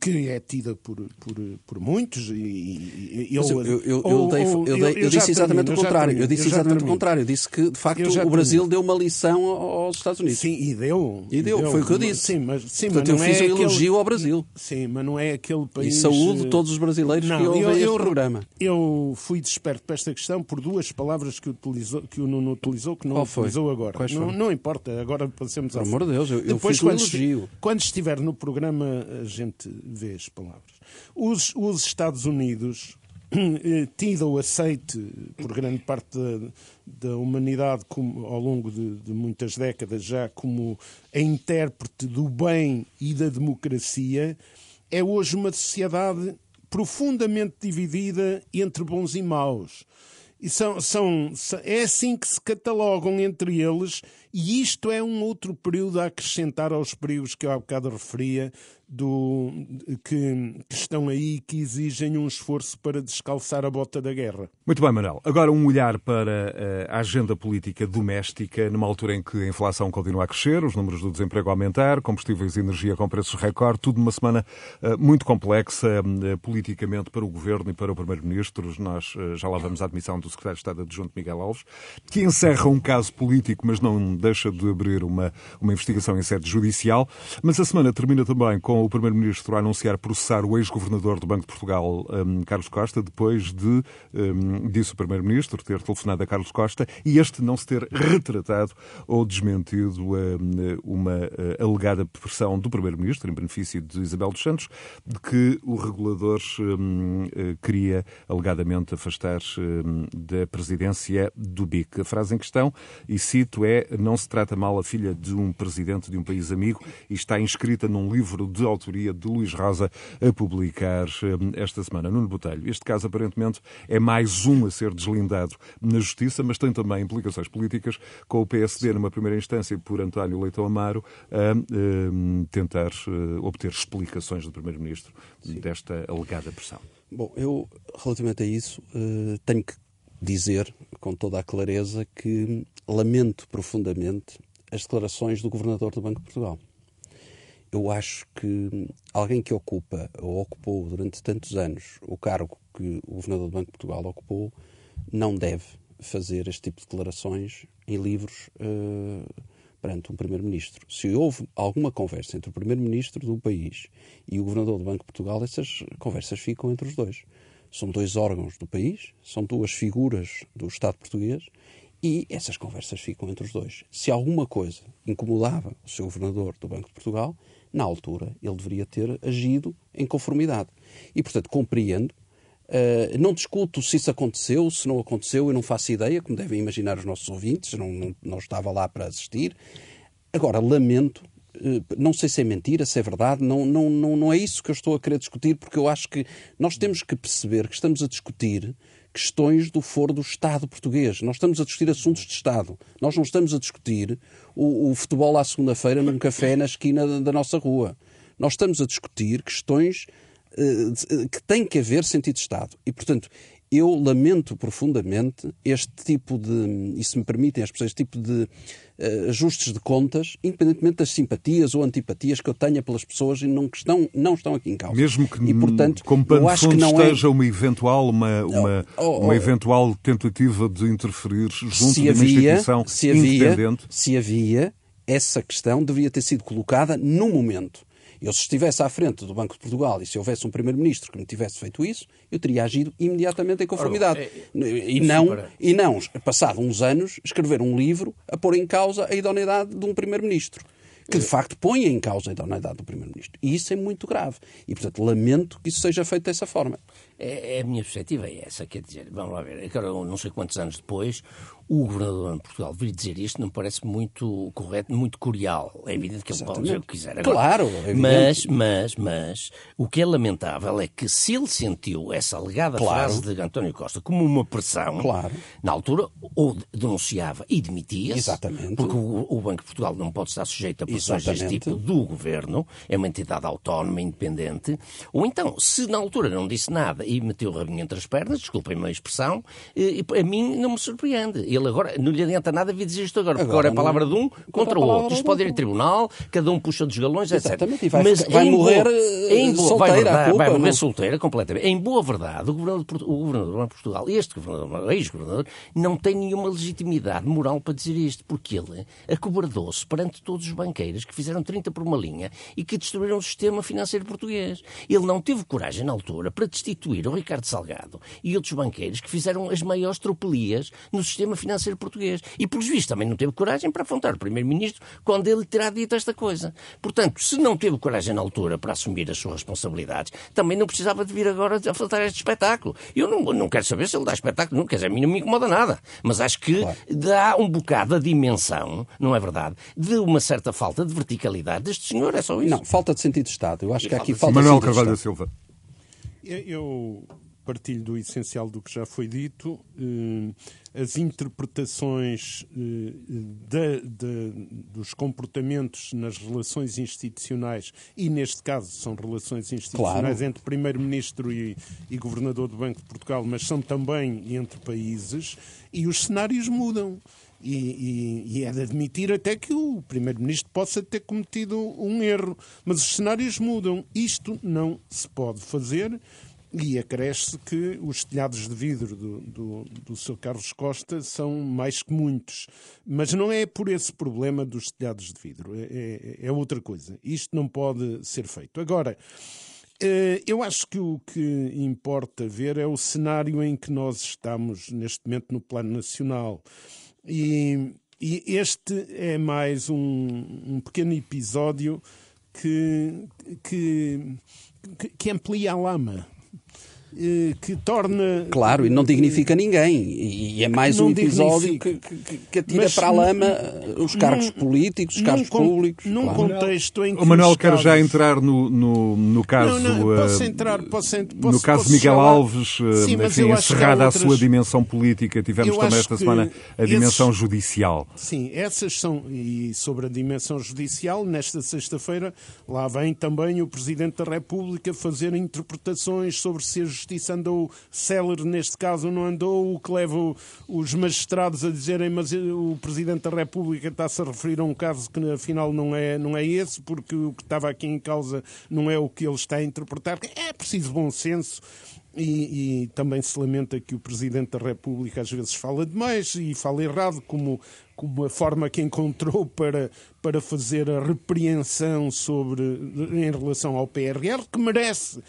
que é tida por, por, por muitos. E, e eu, eu, eu, eu, dei, eu, eu disse exatamente o contrário. Eu disse exatamente o contrário. Eu disse que, de facto, o Brasil deu uma lição aos Estados Unidos. Sim, e deu. E deu, foi o que eu disse. Sim, mas, sim, Portanto, mas eu fiz é um elogio aquele... ao Brasil. Sim, mas não é aquele país. E saúde todos os brasileiros não, que ouvem eu, este programa. Eu fui desperto para esta questão por duas palavras que, utilizou, que o Nuno utilizou, que não utilizou agora. Não, não, importa, agora passemos a. Por amor de Deus, eu, Depois, fiz um elogio. Quando estiver no programa, a gente as palavras. Os, os Estados Unidos, eh, tido ou aceite por grande parte da, da humanidade como, ao longo de, de, muitas décadas já como a intérprete do bem e da democracia, é hoje uma sociedade profundamente dividida entre bons e maus. E são, são, é assim que se catalogam entre eles, e isto é um outro período a acrescentar aos perigos que eu há bocado referia, do, que, que, estão aí que exigem um esforço para descalçar a bota da guerra. Muito bem, Manuel. Agora um olhar para eh, a agenda política doméstica, numa altura em que a inflação continua a crescer, os números do desemprego a aumentar, combustíveis e energia com preços recorde, tudo numa semana uh, muito complexa uh, politicamente para o Governo e para o Primeiro-Ministro. Nós já lá vamos à admissão do Secretário de Estado adjunto Miguel Alves, que encerra um caso político, mas não deixa de abrir uma, uma investigação em sede judicial. Mas a semana termina também com o Primeiro-Ministro a anunciar processar o ex-governador do Banco de Portugal, um, Carlos Costa, depois de, um, disse o Primeiro-Ministro, ter telefonado a Carlos Costa e este não se ter retratado ou desmentido um, uma uh, alegada pressão do Primeiro-Ministro, em benefício de Isabel dos Santos, de que o regulador um, uh, queria alegadamente afastar um, da presidência do BIC. A frase em questão, e cito, é: Não se trata mal a filha de um presidente de um país amigo e está inscrita num livro de autoria de Luís Rosa a publicar eh, esta semana. Nuno Botelho, este caso aparentemente é mais um a ser deslindado na Justiça, mas tem também implicações políticas, com o PSD numa primeira instância por António Leitão Amaro a, a eh, tentar eh, obter explicações do Primeiro-Ministro desta alegada pressão. Bom, eu, relativamente a isso, tenho que dizer com toda a clareza que lamento profundamente as declarações do Governador do Banco de Portugal eu acho que alguém que ocupa ou ocupou durante tantos anos o cargo que o Governador do Banco de Portugal ocupou não deve fazer este tipo de declarações em livros uh, perante um Primeiro-Ministro. Se houve alguma conversa entre o Primeiro-Ministro do país e o Governador do Banco de Portugal, essas conversas ficam entre os dois. São dois órgãos do país, são duas figuras do Estado português e essas conversas ficam entre os dois. Se alguma coisa incomodava o seu governador do Banco de Portugal, na altura ele deveria ter agido em conformidade. E, portanto, compreendo. Uh, não discuto se isso aconteceu, se não aconteceu, eu não faço ideia, como devem imaginar os nossos ouvintes, não, não, não estava lá para assistir. Agora, lamento, uh, não sei se é mentira, se é verdade, não, não, não, não é isso que eu estou a querer discutir, porque eu acho que nós temos que perceber que estamos a discutir questões do foro do Estado português. Nós estamos a discutir assuntos de Estado. Nós não estamos a discutir o, o futebol à segunda-feira num café na esquina da, da nossa rua. Nós estamos a discutir questões uh, que tem que haver sentido de Estado. E, portanto, eu lamento profundamente este tipo de, e se me permitem as pessoas, este tipo de ajustes de contas, independentemente das simpatias ou antipatias que eu tenha pelas pessoas e não, que estão, não estão aqui em causa. Mesmo que, e, portanto, como pano de fundo é esteja é... uma eventual, uma, uma, oh, oh, uma eventual tentativa de interferir junto de uma havia, instituição se havia, independente. Se havia, essa questão deveria ter sido colocada no momento. Eu, se estivesse à frente do Banco de Portugal e se houvesse um Primeiro-Ministro que me tivesse feito isso, eu teria agido imediatamente em conformidade. Ora, é, e, não, e não, passado uns anos, escrever um livro a pôr em causa a idoneidade de um Primeiro-Ministro que de facto põe em causa a idoneidade do Primeiro-Ministro. E isso é muito grave. E, portanto, lamento que isso seja feito dessa forma. É, é, a minha perspectiva é essa, quer dizer, vamos lá ver, agora não sei quantos anos depois, o governador de Portugal vir dizer isto não parece muito correto, muito curial. É evidente que ele Exatamente. pode dizer o que quiser. Agora, claro, é mas, mas, mas, o que é lamentável é que se ele sentiu essa alegada claro. frase de António Costa como uma pressão, claro. na altura, ou denunciava e demitia-se, Exatamente. porque o, o, Banco de Portugal não pode estar sujeito a pressões deste tipo do governo, é uma entidade autónoma, independente, ou então, se na altura não disse nada e meteu o rabinho entre as pernas, desculpem-me a expressão, a mim não me surpreende. Ele agora, não lhe adianta nada vir dizer isto agora, porque agora, é a palavra de um contra o outro. Isto pode ir em tribunal, cada um puxa dos galões, etc. Exatamente, e vai, Mas vai morrer em boa, solteira. Vai, culpa, vai morrer não? solteira completamente. Em boa verdade, o governador, o governador de Portugal, este governador, ex-governador, não tem nenhuma legitimidade moral para dizer isto, porque ele acobardou-se perante todos os banqueiros que fizeram 30 por uma linha e que destruíram o sistema financeiro português. Ele não teve coragem na altura para destituir o Ricardo Salgado e outros banqueiros que fizeram as maiores tropelias no sistema financeiro português. E, pelos vistos, também não teve coragem para afrontar o Primeiro-Ministro quando ele terá dito esta coisa. Portanto, se não teve coragem na altura para assumir as suas responsabilidades, também não precisava de vir agora a afrontar este espetáculo. Eu não, não quero saber se ele dá espetáculo, não, quer dizer, a mim não me incomoda nada. Mas acho que claro. dá um bocado a dimensão, não é verdade, de uma certa falta de verticalidade deste senhor, é só isso. Não, falta de sentido de Estado. Eu acho e que aqui falta Manuel Carvalho da Silva. Eu partilho do essencial do que já foi dito. Eh, as interpretações eh, de, de, dos comportamentos nas relações institucionais, e neste caso são relações institucionais claro. entre Primeiro-Ministro e, e Governador do Banco de Portugal, mas são também entre países, e os cenários mudam. E, e, e, é de admitir até que o Primeiro-Ministro possa ter cometido um erro. Mas os cenários mudam. Isto não se pode fazer e acresce que os telhados de vidro do, do, do Sr. Carlos Costa são mais que muitos. Mas não é por esse problema dos telhados de vidro, é, é, é outra coisa. Isto não pode ser feito. Agora, eh, eu acho que o que importa ver é o cenário em que nós estamos neste momento no plano nacional. E, e este é mais um, um pequeno episódio que, que, que amplia a lama que torna. Claro, e não dignifica ninguém. E é mais um episódio que, que, que, atira Mas, para a lama eh, os cargos num, políticos, os cargos públicos. Num claro. contexto em que. O Manuel quer já entrar no, no, no caso. Não, não, posso eh, entrar, posso, posso, No caso de Miguel falar? Alves, Sim, enfim, encerrada outras... a sua dimensão política, tivemos também esta semana a dimensão esses... judicial. Sim, essas são. E sobre a dimensão judicial, nesta sexta-feira, lá vem também o Presidente da República fazer interpretações sobre se a justiça andou célere neste caso não andou, o que leva os magistrados a dizerem mas o Presidente da República está-se a referir a um caso que afinal não é, não é esse, porque o que estava aqui em causa não é o que ele está a interpretar. É preciso bom senso. E, e, também se lamenta que o Presidente da República às vezes fala demais e fala errado, como, como a forma que encontrou para, para fazer a repreensão sobre, em relação ao PRR, que merece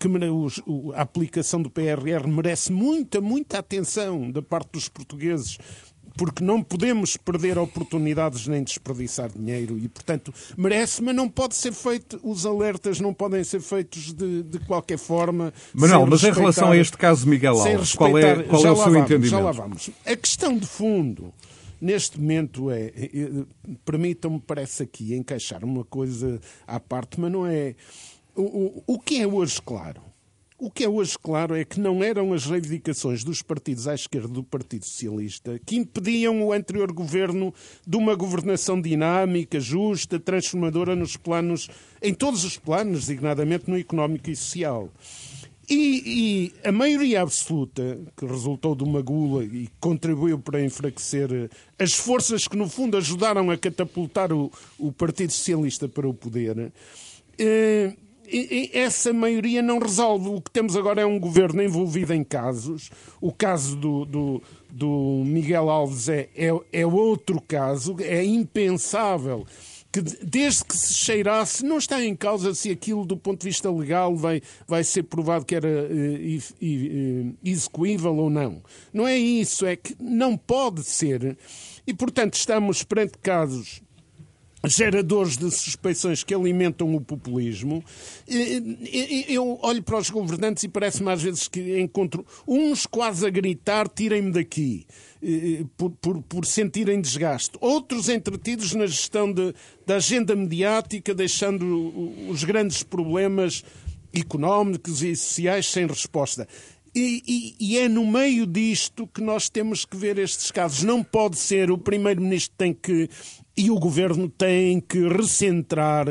que a aplicação do PRR merece muita, muita atenção da parte dos portugueses porque não podemos perder oportunidades nem desperdiçar dinheiro e, portanto, merece, mas não pode ser feito, os alertas não podem ser feitos de, de qualquer forma. Manuel, mas em relação a este caso Miguel Alves, qual é, qual é o seu vamos, entendimento? Já lá vamos. A questão de fundo, neste momento, é, é, é permitam-me, parece aqui, encaixar uma coisa à parte, mas não é o, o, que é hoje claro? o que é hoje claro é que não eram as reivindicações dos partidos à esquerda do Partido Socialista que impediam o anterior governo de uma governação dinâmica, justa, transformadora nos planos, em todos os planos, designadamente no económico e social. E, e, a maioria absoluta, que resultou de uma gula e contribuiu para enfraquecer eh, as forças que, no fundo, ajudaram a catapultar o, o Partido Socialista para o poder, eh, essa maioria não resolve. O que temos agora é um governo envolvido em casos. O caso do, do, do Miguel Alves é, é, é outro caso. É impensável que desde que se cheirasse, não está em causa se aquilo do ponto de vista legal vai, vai ser provado que era uh, execuível ou não. Não é isso, é que não pode ser. E, portanto, estamos perante casos geradores de suspeições que alimentam o populismo. Eu olho para os governantes e parece-me às vezes que encontro uns quase a gritar: tirem-me daqui. Por, por, por, sentirem desgaste. Outros entretidos na gestão de, da agenda mediática, deixando os grandes problemas económicos e sociais sem resposta. E, e, e, é no meio disto que nós temos que ver estes casos. Não pode ser, o Primeiro-Ministro tem que e o governo tem que recentrar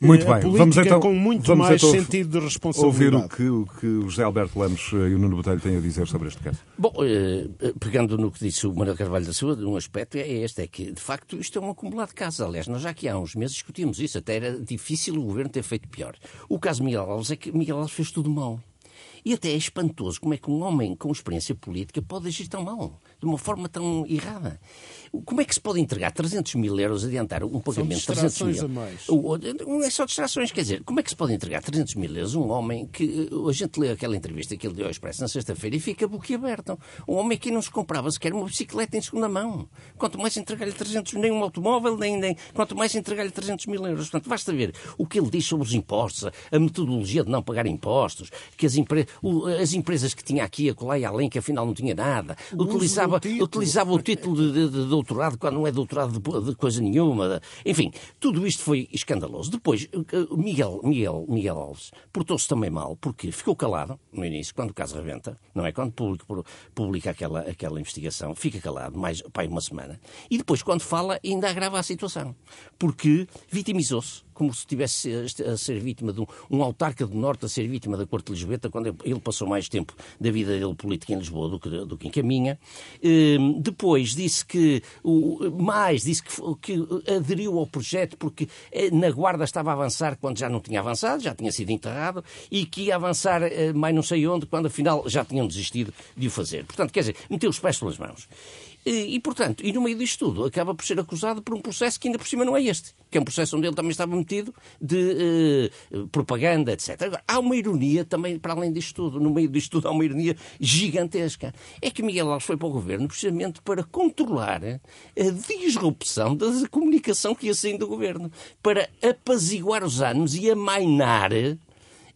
muito eh, a bem. política vamos então, com muito vamos mais então sentido de responsabilidade. Ouvir o que, o que o José Alberto Lemos e o Nuno Botelho têm a dizer sobre este caso. Bom, eh, pegando no que disse o Manuel Carvalho da Silva, um aspecto é este, é que de facto isto é um acumulado de casos. Aliás, nós já aqui há uns meses discutimos isso, até era difícil o governo ter feito pior. O caso de Miguel Alves é que Miguel Alves fez tudo mal. E até é espantoso como é que um homem com experiência política pode agir tão mal, de uma forma tão errada. Como é que se pode entregar 300 mil euros, adiantar um pagamento de 300 mil? A mais. Não é só distrações, quer dizer, como é que se pode entregar 300 mil euros a um homem que a gente lê aquela entrevista que ele deu ao Expresso na sexta-feira e fica boquiaberto? Um homem que não se comprava sequer uma bicicleta em segunda mão. Quanto mais entregar-lhe 300 nem um automóvel, nem, nem quanto mais entregar-lhe 300 mil euros. Portanto, basta ver o que ele diz sobre os impostos, a metodologia de não pagar impostos, que as, empre... as empresas que tinha aqui, a colar e além, que afinal não tinha nada, utilizava, utilizava o título de, de, de doutorado quando não é doutorado de, coisa nenhuma. Enfim, tudo isto foi escandaloso. Depois, Miguel, Miguel, Miguel Alves portou-se também mal, porque ficou calado no início, quando o caso rebenta, não é? Quando publica aquela, aquela investigação, fica calado mais pai, uma semana. E depois, quando fala, ainda agrava a situação, porque vitimizou-se como se estivesse a ser vítima de um, um autarca do Norte a ser vítima da Corte de Lisboeta, quando ele passou mais tempo da vida dele política em Lisboa do que, do que em Caminha. Ehm, depois disse que, mais, disse que, que aderiu ao projeto porque eh, na Guarda estava a avançar quando já não tinha avançado, já tinha sido enterrado, e que ia avançar eh, mais não sei onde, quando afinal já tinham desistido de o fazer. Portanto, quer dizer, meteu os pés pelas mãos. E, portanto, e no meio disto tudo, acaba por ser acusado por um processo que ainda por cima não é este, que é um processo onde ele também estava metido de uh, propaganda, etc. Agora, há uma ironia também, para além disto tudo, no meio disto tudo há uma ironia gigantesca. É que Miguel Alves foi para o governo precisamente para controlar a disrupção da comunicação que ia saindo do governo, para apaziguar os ânimos e amainar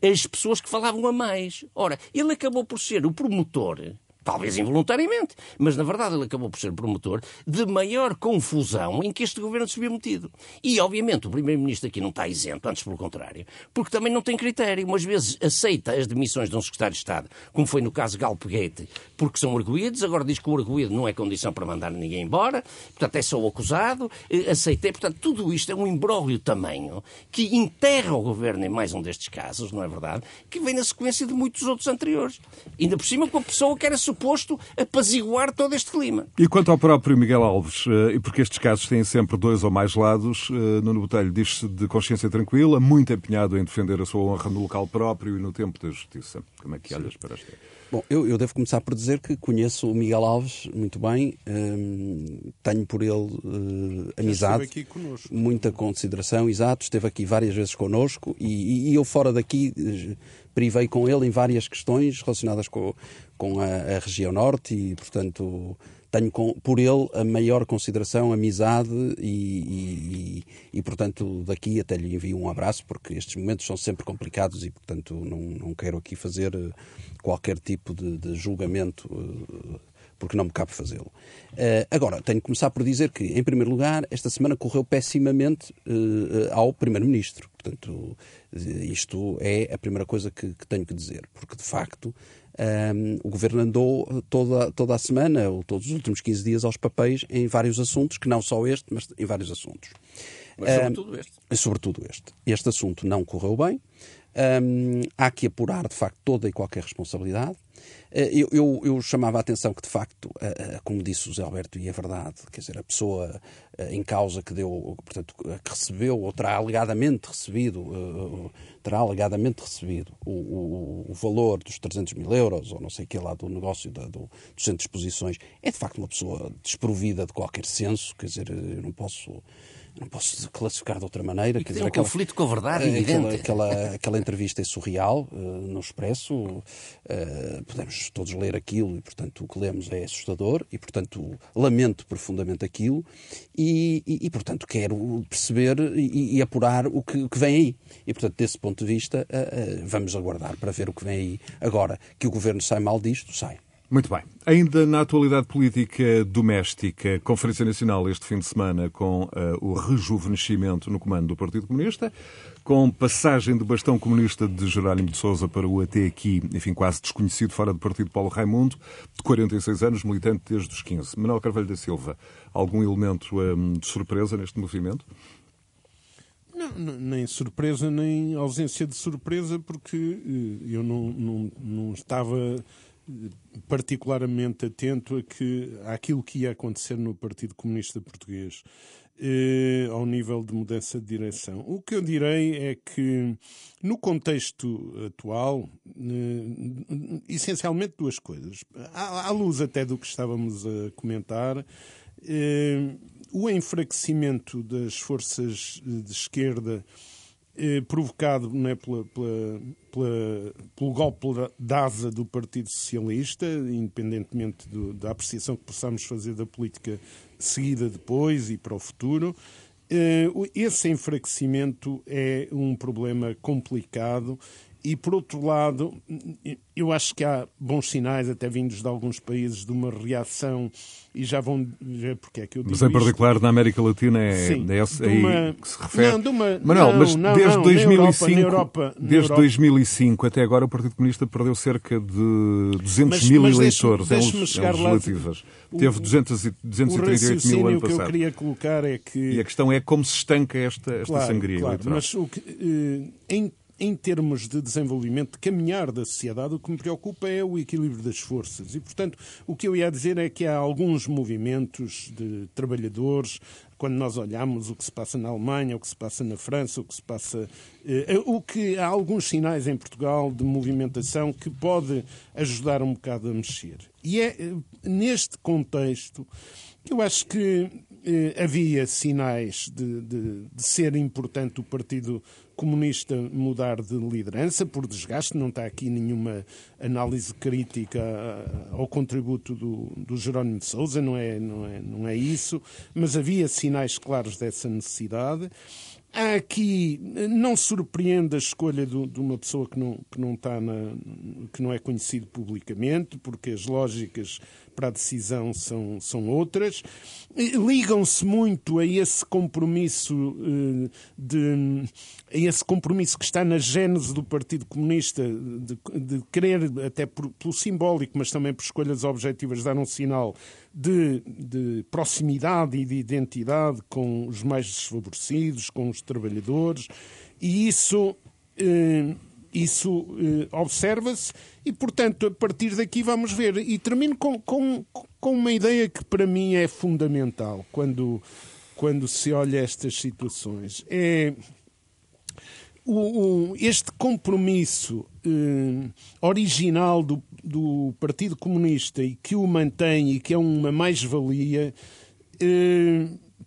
as pessoas que falavam a mais. Ora, ele acabou por ser o promotor talvez involuntariamente, mas na verdade ele acabou por ser promotor de maior confusão em que este governo se viu metido. E obviamente o primeiro-ministro aqui não está isento, antes pelo contrário, porque também não tem critério. Umas vezes aceita as demissões de um secretário de Estado, como foi no caso Galpeguete, porque são arguídos, agora diz que o arguído não é condição para mandar ninguém embora, portanto é só o acusado, eh, aceitei. Portanto, tudo isto é um imbróglio tamanho que enterra o governo em mais um destes casos, não é verdade? Que vem na sequência de muitos outros anteriores. Ainda por cima com a pessoa que era suposto apaziguar todo este clima. E quanto ao próprio Miguel Alves, eh, e porque estes casos têm sempre dois ou mais lados, eh, Nuno Botelho diz-se de consciência tranquila, muito empenhado em defender a sua honra no local próprio e no tempo da justiça. Como é que olhas para esta? Bom, eu, eu, devo começar por dizer que conheço o Miguel Alves muito bem, hum, tenho por ele uh, amizade, muita consideração, exato, esteve aqui várias vezes connosco e, e eu fora daqui privei com ele em várias questões relacionadas com, com a, a região norte e, portanto, tenho com, por ele a maior consideração, amizade e, e, e, portanto, daqui até lhe envio um abraço, porque estes momentos são sempre complicados e, portanto, não, não quero aqui fazer eh, qualquer tipo de, de julgamento uh, porque não me cabe fazê-lo. Uh, agora, tenho que começar por dizer que, em primeiro lugar, esta semana correu pessimamente ao Primeiro-Ministro. Portanto, isto é a primeira coisa que, que tenho que dizer, porque, de facto, um, o Governo andou toda, toda a semana, ou todos os últimos 15 dias, aos papéis em vários assuntos, que não só este, mas em vários assuntos. Mas sobretudo este. Sobretudo este. Este assunto não correu bem. Um, há que apurar, de facto, toda e qualquer responsabilidade. Uh, eu, eu, eu, chamava a atenção que, de facto, uh, uh, como disse o Zé Alberto, e é verdade, quer dizer, a pessoa em causa que deu, portanto, que recebeu, ou terá alegadamente recebido, terá alegadamente recebido o, o, o, valor dos 300 mil euros, ou não sei o que lá, do negócio da, do, do centro de exposições, é de facto uma pessoa desprovida de qualquer senso, quer dizer, eu não posso não posso classificar de outra maneira. E quer dizer, um aquela, conflito com a verdade, aquela, evidente. Aquela, aquela entrevista é surreal, uh, no Expresso, uh, podemos todos ler aquilo e, portanto, o que lemos é assustador e, portanto, lamento profundamente aquilo e, e, e portanto, quero perceber e, e, apurar o que, o que vem aí. E, portanto, desse ponto de vista, uh, vamos aguardar para ver o que vem aí. Agora, que o Governo sai mal disto, sai. Muito bem. Ainda na atualidade política doméstica, Conferência Nacional este fim de semana com uh, o rejuvenescimento no comando do Partido Comunista, com passagem do bastão comunista de Jerónimo de Sousa para o até aqui, enfim, quase desconhecido fora do partido Paulo Raimundo, de 46 anos, militante desde os 15. Manuel Carvalho da Silva, algum elemento um, de surpresa neste movimento? Não, nem surpresa, nem ausência de surpresa, porque uh, eu não, não, não estava particularmente atento a que, àquilo que ia acontecer no Partido Comunista Português eh, ao nível de mudança de direção. O que eu direi é que, no contexto atual, eh, essencialmente duas coisas. À, à, luz até do que estávamos a comentar, eh, o enfraquecimento das forças de esquerda eh, provocado né, pela, pela, pela, pelo golpe de asa do Partido Socialista, independentemente do, da apreciação que possamos fazer da política seguida depois e para o futuro. Eh, esse enfraquecimento é um problema complicado e, por outro lado, eu acho que há bons sinais, até vindos de alguns países, de uma reação, e já vão ver porque é que eu digo Mas em particular isto. na América Latina é, Sim, é esse aí uma, que se refere. Não, de uma, Manuel, não, mas não, desde não, 2005, na Europa, na desde Europa, 2005 até agora o Partido Comunista perdeu cerca de 200 mas, mil mas eleitores deixe, em, deixe chegar legislativas. Lá, Teve 200, 238 mil ano passado. O que eu queria colocar é que... E a questão é como se estanca esta, esta claro, sangria claro, eleitoral. Mas o que, eh, em em termos de desenvolvimento, de caminhar da sociedade, o que me preocupa é o equilíbrio das forças. E, portanto, o que eu ia dizer é que há alguns movimentos de trabalhadores, quando nós olhamos o que se passa na Alemanha, o que se passa na França, o que se passa. Eh, o que há alguns sinais em Portugal de movimentação que pode ajudar um bocado a mexer. E é eh, neste contexto que eu acho que eh, havia sinais de, de, de, ser importante o Partido Comunista mudar de liderança por desgaste. Não está aqui nenhuma análise crítica ao contributo do, do Jerónimo de Souza, não é, não, é, não é isso, mas havia sinais claros dessa necessidade. Há aqui, não surpreende a escolha de, uma pessoa que não, que, não está na, que não é conhecido publicamente, porque as lógicas para a decisão são, são outras. Ligam-se muito a esse compromisso eh, de, a esse compromisso que está na gênese do Partido Comunista de, de querer, até por, pelo simbólico, mas também por escolhas objetivas, dar um sinal de, de proximidade e de identidade com os mais desfavorecidos, com os trabalhadores, e isso. Eh, isso eh, observa-se e, portanto, a partir daqui vamos ver. E termino com, com, com uma ideia que para mim é fundamental quando, quando se olha estas situações. É o, o, este compromisso eh, original do, do Partido Comunista e que o mantém e que é uma mais-valia. Eh,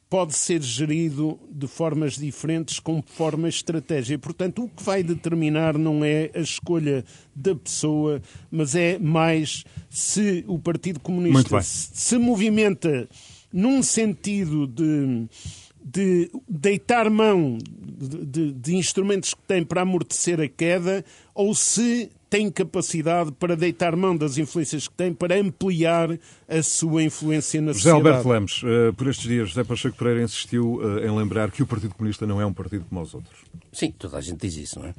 pode ser gerido de formas diferentes, com forma estratégia. Portanto, o que vai determinar não é a escolha da pessoa, mas é mais se o Partido Comunista se movimenta num sentido de, de deitar mão de, de, de instrumentos que tem para amortecer a queda ou se tem capacidade para deitar mão das influências que tem para ampliar a sua influência na José sociedade. Alberto Lemos, uh, por estes dias, José Pacheco Pereira insistiu uh, em lembrar que o Partido Comunista não é um partido como os outros. Sim, toda a gente diz isso, não é?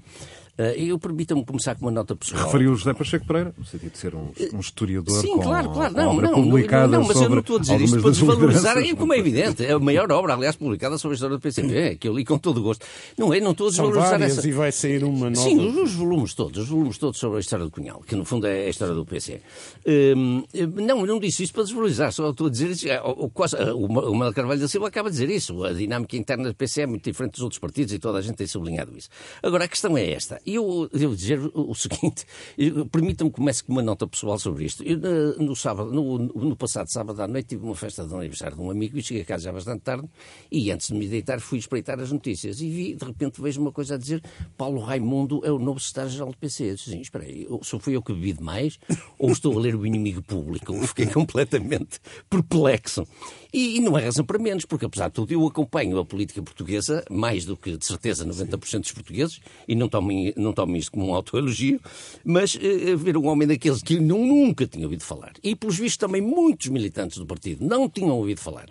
Uh, eu permita-me começar com uma nota pessoal. Referiu José Pacheco Pereira, no sentido de ser um, um historiador Sim, com, claro, claro. não, obra não, publicada não, mas sobre eu não estou a dizer isto para desvalorizar, é como é evidente. É a maior obra, aliás, publicada sobre a história do PCP, que eu li com todo o gosto. Não é, não estou a São desvalorizar várias essa... e vai sair uma nova. Sim, os, volumes todos, os volumes todos sobre a história do Cunhal, que no fundo é a história do PC. Hum, não, eu não disse isso para desvalorizar, só estou a dizer isso. é, O, o, o Manuel Carvalho da Silva acaba de dizer isso. A dinâmica interna do PC é muito diferente dos outros partidos e toda a gente tem sublinhado isso. Agora, a questão é esta. E eu devo dizer o, o seguinte, permitam-me que comece com uma nota pessoal sobre isto. Eu, no, sábado, no, no, passado sábado à noite tive uma festa de aniversário de um amigo e cheguei a casa já bastante tarde e antes de me deitar fui espreitar as notícias e vi, de repente vejo uma coisa a dizer Paulo Raimundo é o novo secretário-geral do PC. Eu disse assim, espera aí, só fui eu que bebi demais ou estou a ler o inimigo público? Fiquei completamente perplexo. E, e, não é razão para menos, porque apesar de tudo eu acompanho a política portuguesa, mais do que de certeza 90% dos portugueses, e não tomem, não tomem isto como um autoelogio, mas eh, ver um homem daqueles que não, nunca tinha ouvido falar, e pelos vistos também muitos militantes do partido não tinham ouvido falar,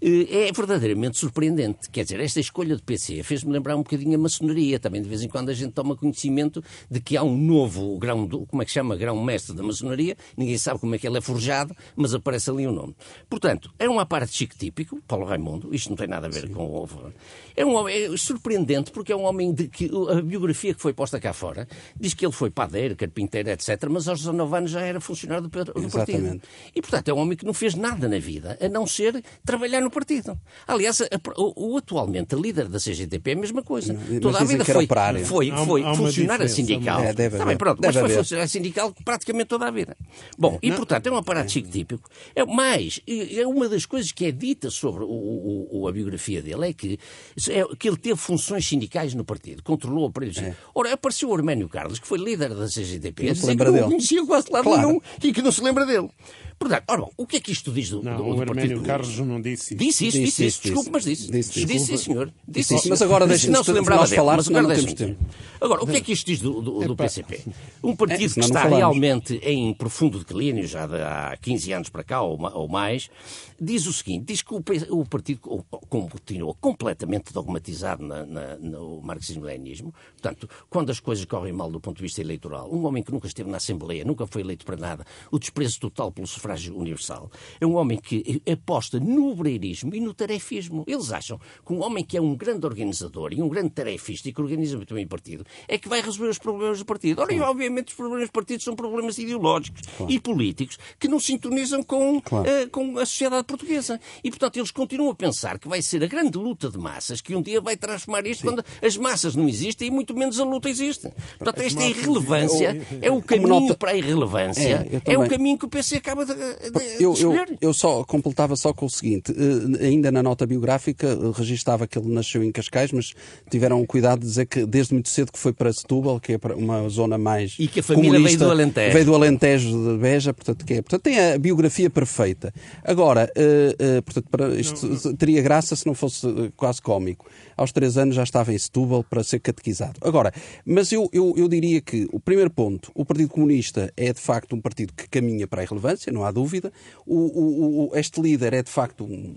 é verdadeiramente surpreendente. Quer dizer, esta escolha de PC fez-me lembrar um bocadinho a maçonaria. Também de vez em quando a gente toma conhecimento de que há um novo grão, do, como é que chama, grão-mestre da maçonaria. Ninguém sabe como é que ele é forjado, mas aparece ali o nome. Portanto, é um aparato chique típico, Paulo Raimundo. Isto não tem nada a ver Sim. com o É um homem é surpreendente porque é um homem de que a biografia que foi posta cá fora diz que ele foi padeiro, carpinteiro, etc. Mas aos 19 anos já era funcionário do, do partido. E, portanto, é um homem que não fez nada na vida, a não ser trabalhar no partido. Aliás, a, o, o, atualmente a líder da CGTP é a mesma coisa. Mas Toda a vida foi, foi, foi há funcionária sindical. É, deve haver. pronto, Deve mas foi haver. funcionária sindical praticamente toda a vida. Bom, e portanto é um aparato chico típico. É, mas é uma das coisas que é dita sobre o, o, o- a biografia dele é que, é que ele teve funções sindicais no partido, controlou aparelhos. Ora, apareceu o Arménio Carlos, que foi líder da CGTP, Não se dizer que lembra não dele. o conhecia quase de lado Claro. nenhum e que não se lembra dele. Portanto, ora bom, o que é que isto diz do, Não, do, do o Partido Arménio? Carlos não disse isso. Disse isso, Disse, isso. Desculpe, mas disse. disse. Disse, sim, senhor. Disse isso. mas agora deixem-nos não se lembrava nós falar, mas agora não temos deixem-nos. Agora, o que é que isto diz do, do, do. PCP? Um partido É, que não está realmente em profundo declínio, já de há 15 anos para cá ou mais, diz o seguinte, diz que o, o partido co- continua completamente dogmatizado na- na- no marxismo-leninismo. Portanto, quando as coisas correm mal do ponto de vista eleitoral, um homem que nunca esteve na Assembleia, nunca foi eleito para nada, o desprezo total pelo sufrágio universal, é um homem que aposta no obreirismo e no tarefismo. Eles acham que um homem que é um grande organizador e um grande tarefista e que organiza muito bem o partido é que vai resolver os problemas do partido. Ora, e obviamente os problemas do partido são problemas ideológicos e políticos que não sintonizam com, Claro. eh, com a sociedade portuguesa. E, portanto, eles continuam a pensar que vai ser a grande luta de massas que um dia vai transformar isto quando as massas não existem e muito menos a luta existe. Portanto, esta irrelevância é o caminho nota- para a irrelevância, É, é, o caminho que o PC acaba de, de, Eu, eu, eu só completava só com o seguinte, eh, ainda na nota biográfica eh, registava que ele nasceu em Cascais, mas tiveram cuidado de dizer que desde muito cedo que foi para Setúbal, que é uma zona mais E que a família veio do Alentejo. Veio do Alentejo de Beja, portanto, que é, portanto tem a biografia perfeita. Agora, portanto, para, isto teria graça se não fosse eh, quase cómico. Aos três anos já estava em Setúbal para ser catequizado. Agora, mas eu, eu, eu diria que o primeiro ponto, o Partido Comunista é de facto um partido que caminha para a irrelevância, não há dúvida. O, o- este líder é de facto um,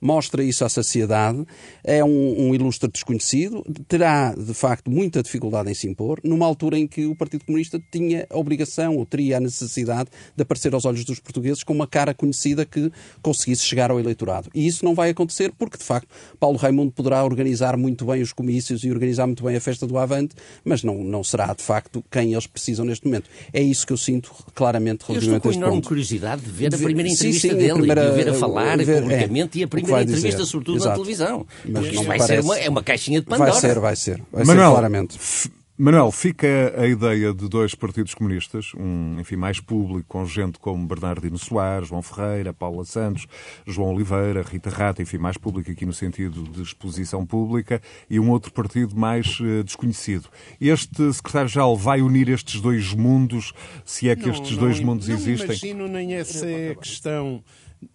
mostra isso à sociedade, é um, um ilustre desconhecido, terá de facto muita dificuldade em se impor, numa altura em que o Partido Comunista tinha a obrigação ou teria a necessidade de aparecer aos olhos dos portugueses com uma cara conhecida que conseguisse chegar ao eleitorado. E isso não vai acontecer porque, de facto, Paulo Raimundo poderá organizar muito bem os comícios e organizar muito bem a festa do Avante, mas não, não será, de facto, quem eles precisam neste momento. É isso que eu sinto claramente Eu estou relativamente com a este enorme ponto. curiosidade de ver a De ver- primeira sim, entrevista sim, a dele, primeira- de ver a falar ver- é, publicamente e a primeira entrevista, dizer. sobretudo na Exato. televisão. Mas não vai ser parece- uma, é uma caixinha de Pandora. Vai ser, vai ser. Vai Manuel, ser claramente. Manuel, fica a ideia de dois partidos comunistas, um, enfim, mais público, com gente como Bernardino Soares, João Ferreira, Paula Santos, João Oliveira, Rita Rata, enfim, mais público aqui no sentido de exposição pública, e um outro partido mais eh, desconhecido. Este secretário-geral vai unir estes dois mundos, se é que Não, estes não dois mundos não existem? imagino nem essa é a questão.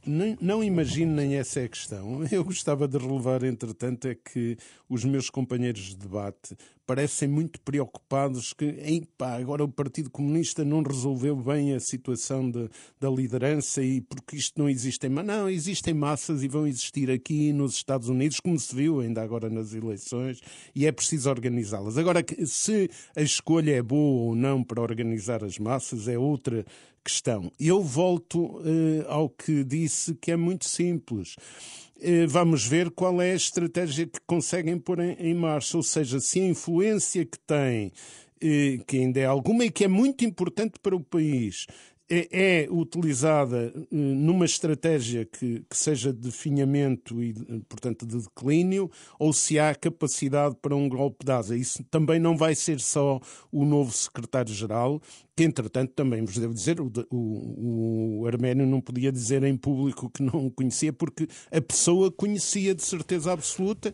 Nem- não imagino nem essa é a questão. Eu gostava de relevar, entretanto, é que os meus companheiros de debate parecem muito preocupados que em, agora o Partido Comunista não resolveu bem a situação de, da liderança e porque isto não existem. Mas não, existem massas e vão existir aqui nos Estados Unidos, como se viu ainda agora nas eleições, e é preciso organizá-las. Agora, se a escolha é boa ou não para organizar as massas é outra questão. Eu volto uh, ao que disse, que é muito simples. Uh, vamos ver qual é a estratégia que conseguem pôr em, marcha, ou seja, se a influência que tem, uh, que ainda é alguma e que é muito importante para o país, é, é utilizada eh, numa estratégia que, que, seja de definhamento e, portanto, de declínio, ou se há capacidade para um golpe de asa. Isso também não vai ser só o novo secretário-geral, que, entretanto, também vos devo dizer, o, o, o Arménio não podia dizer em público que não o conhecia, porque a pessoa conhecia de certeza absoluta.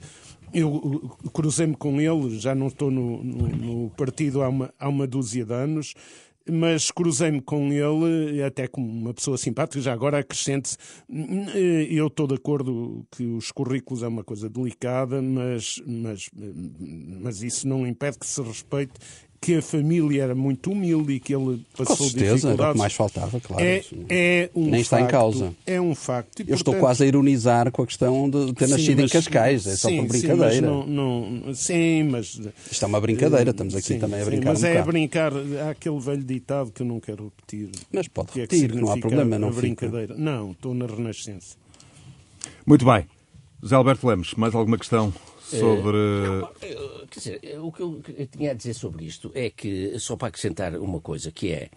Eu cruzei-me com ele, já não estou no, no, no partido há uma, há uma dúzia de anos, mas cruzei-me com ele, até como uma pessoa simpática. Já agora acrescente-se, eu estou de acordo que os currículos é uma coisa delicada, mas, mas, mas isso não impede que se respeite que a família era muito humilde e que ele passou Com certeza, era o que mais faltava, claro. É, é um Nem está facto, em causa. É um facto. E, Eu estou quase a ironizar com a questão de ter sim, nascido mas, em Cascais, é só sim, por brincadeira. Sim, mas, não, não, sim, mas... Isto é uma brincadeira, estamos aqui também a brincar Mas um é a brincar, há aquele velho ditado que eu não quero repetir. Mas pode que repetir, é que não há problema, não brincadeira. Fica. Não, estou na Renascença. Muito bem. José Alberto Lemos, mais alguma questão sobre. Quer dizer, o que eu tinha a dizer sobre isto é que, só para acrescentar uma coisa, que é.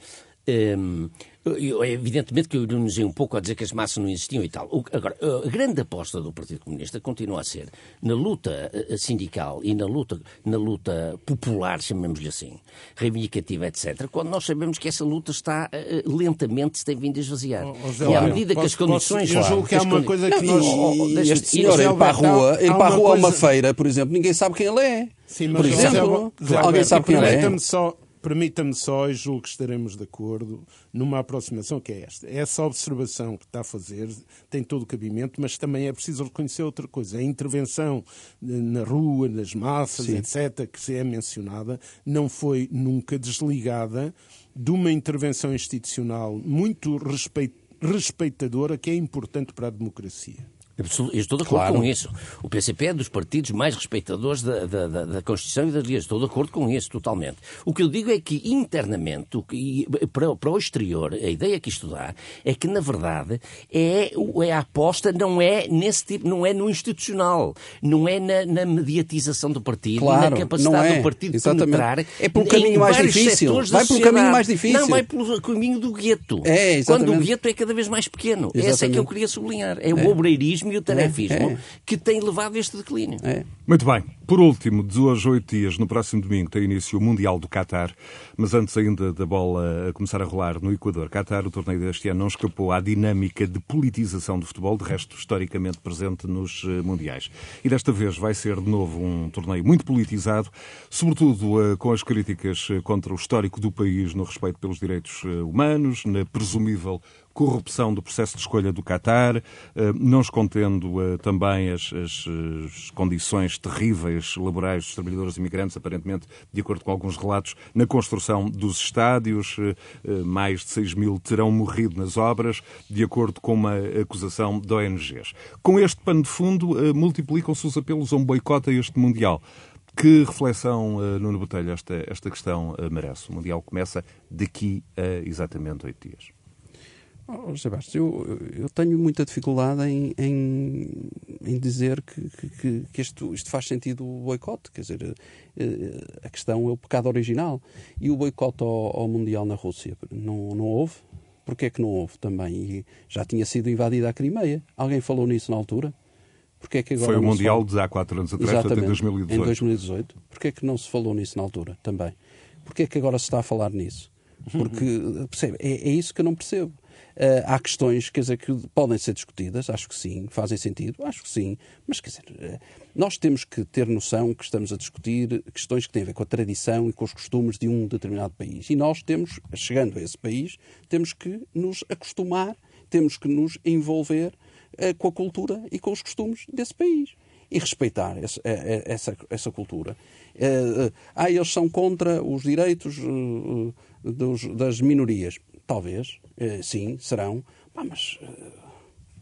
Um, eu, evidentemente que eu ironizei um pouco a dizer que as massas não existiam e tal. Agora, a grande aposta do Partido Comunista continua a ser na luta eh, sindical e na luta, na luta popular, chamemos-lhe assim, reivindicativa, etc., quando nós sabemos que essa luta está uh, lentamente se tem vindo a esvaziar. Oh, e à medida posso, que as condições. Posso, eu julgo que há uma coisa que nós. Oh, e, este senhor ir para a rua, ir para a rua a uma feira, por exemplo, ninguém sabe quem ele é. Sim, mas por exemplo, alguém sabe quem ele é. Só Permita-me só, e julgo que estaremos de acordo, numa aproximação que é esta. Essa observação que está a fazer tem todo o cabimento, mas também é preciso reconhecer outra coisa. A intervenção na rua, nas massas, Sim. etc., que é mencionada, não foi nunca desligada de uma intervenção institucional muito respeitadora que é importante para a democracia. Eu estou de acordo claro. com isso. O PCP é dos partidos mais respeitadores da, da, da, Constituição e das leis. Estou de acordo com isso, totalmente. O que eu digo é que, internamente, para, para o exterior, a ideia que isto dá é que, na verdade, é, é a aposta não é nesse tipo, não é no institucional, não é na, na mediatização do partido, claro, na capacidade é. do partido Exatamente. de penetrar. É pelo caminho mais difícil. Vai pelo caminho mais difícil. Não, vai pelo caminho do gueto. É, exatamente. Quando o gueto é cada vez mais pequeno. Exatamente. Essa é que eu queria sublinhar. É, é. o obreirismo e o tarefismo é, é. que tem levado a este declínio. É. Muito bem. Por último, de hoje oito dias, no próximo domingo, tem início o Mundial do Qatar. Mas antes ainda da bola a começar a rolar no Equador, Qatar, o torneio deste ano não escapou à dinâmica de politização do futebol, de resto historicamente presente nos eh, Mundiais. E desta vez vai ser de novo um torneio muito politizado, sobretudo eh, com as críticas eh, contra o histórico do país no respeito pelos direitos humanos, na presumível corrupção do processo de escolha do Qatar, não escondendo também as, as, as condições terríveis laborais dos trabalhadores imigrantes, aparentemente, de acordo com alguns relatos, na construção dos estádios. Mais de 6 mil terão morrido nas obras, de acordo com uma acusação de ONGs. Com este pano de fundo, multiplicam-se os apelos a um boicote a este Mundial. Que reflexão, Nuno Botelho, esta, esta questão merece? O Mundial começa daqui a exatamente oito dias. Oh, Sebastião, eu, eu, tenho muita dificuldade em, em, em dizer que, que, que isto, isto, faz sentido o boicote. Quer dizer, eh, a questão é o pecado original. E o boicote ao, ao Mundial na Rússia não, não houve? Porquê é que não houve também? E já tinha sido invadida a Crimeia. Alguém falou nisso na altura? Porquê é que agora Foi o Mundial de há quatro anos atrás, Exatamente, em 2018. Em 2018. Porquê é que não se falou nisso na altura também? Porquê é que agora se está a falar nisso? Porque, percebe, é, é isso que eu não percebo. Uh, há questões, quer dizer, que podem ser discutidas, acho que sim, fazem sentido, acho que sim, mas quer dizer, uh, nós temos que ter noção que estamos a discutir questões que têm a ver com a tradição e com os costumes de um determinado país. E nós temos, chegando a esse país, temos que nos acostumar, temos que nos envolver uh, com a cultura e com os costumes desse país. e respeitar essa, essa, essa cultura. Ah, eles são contra os direitos dos, das minorias. Talvez, sim, serão. mas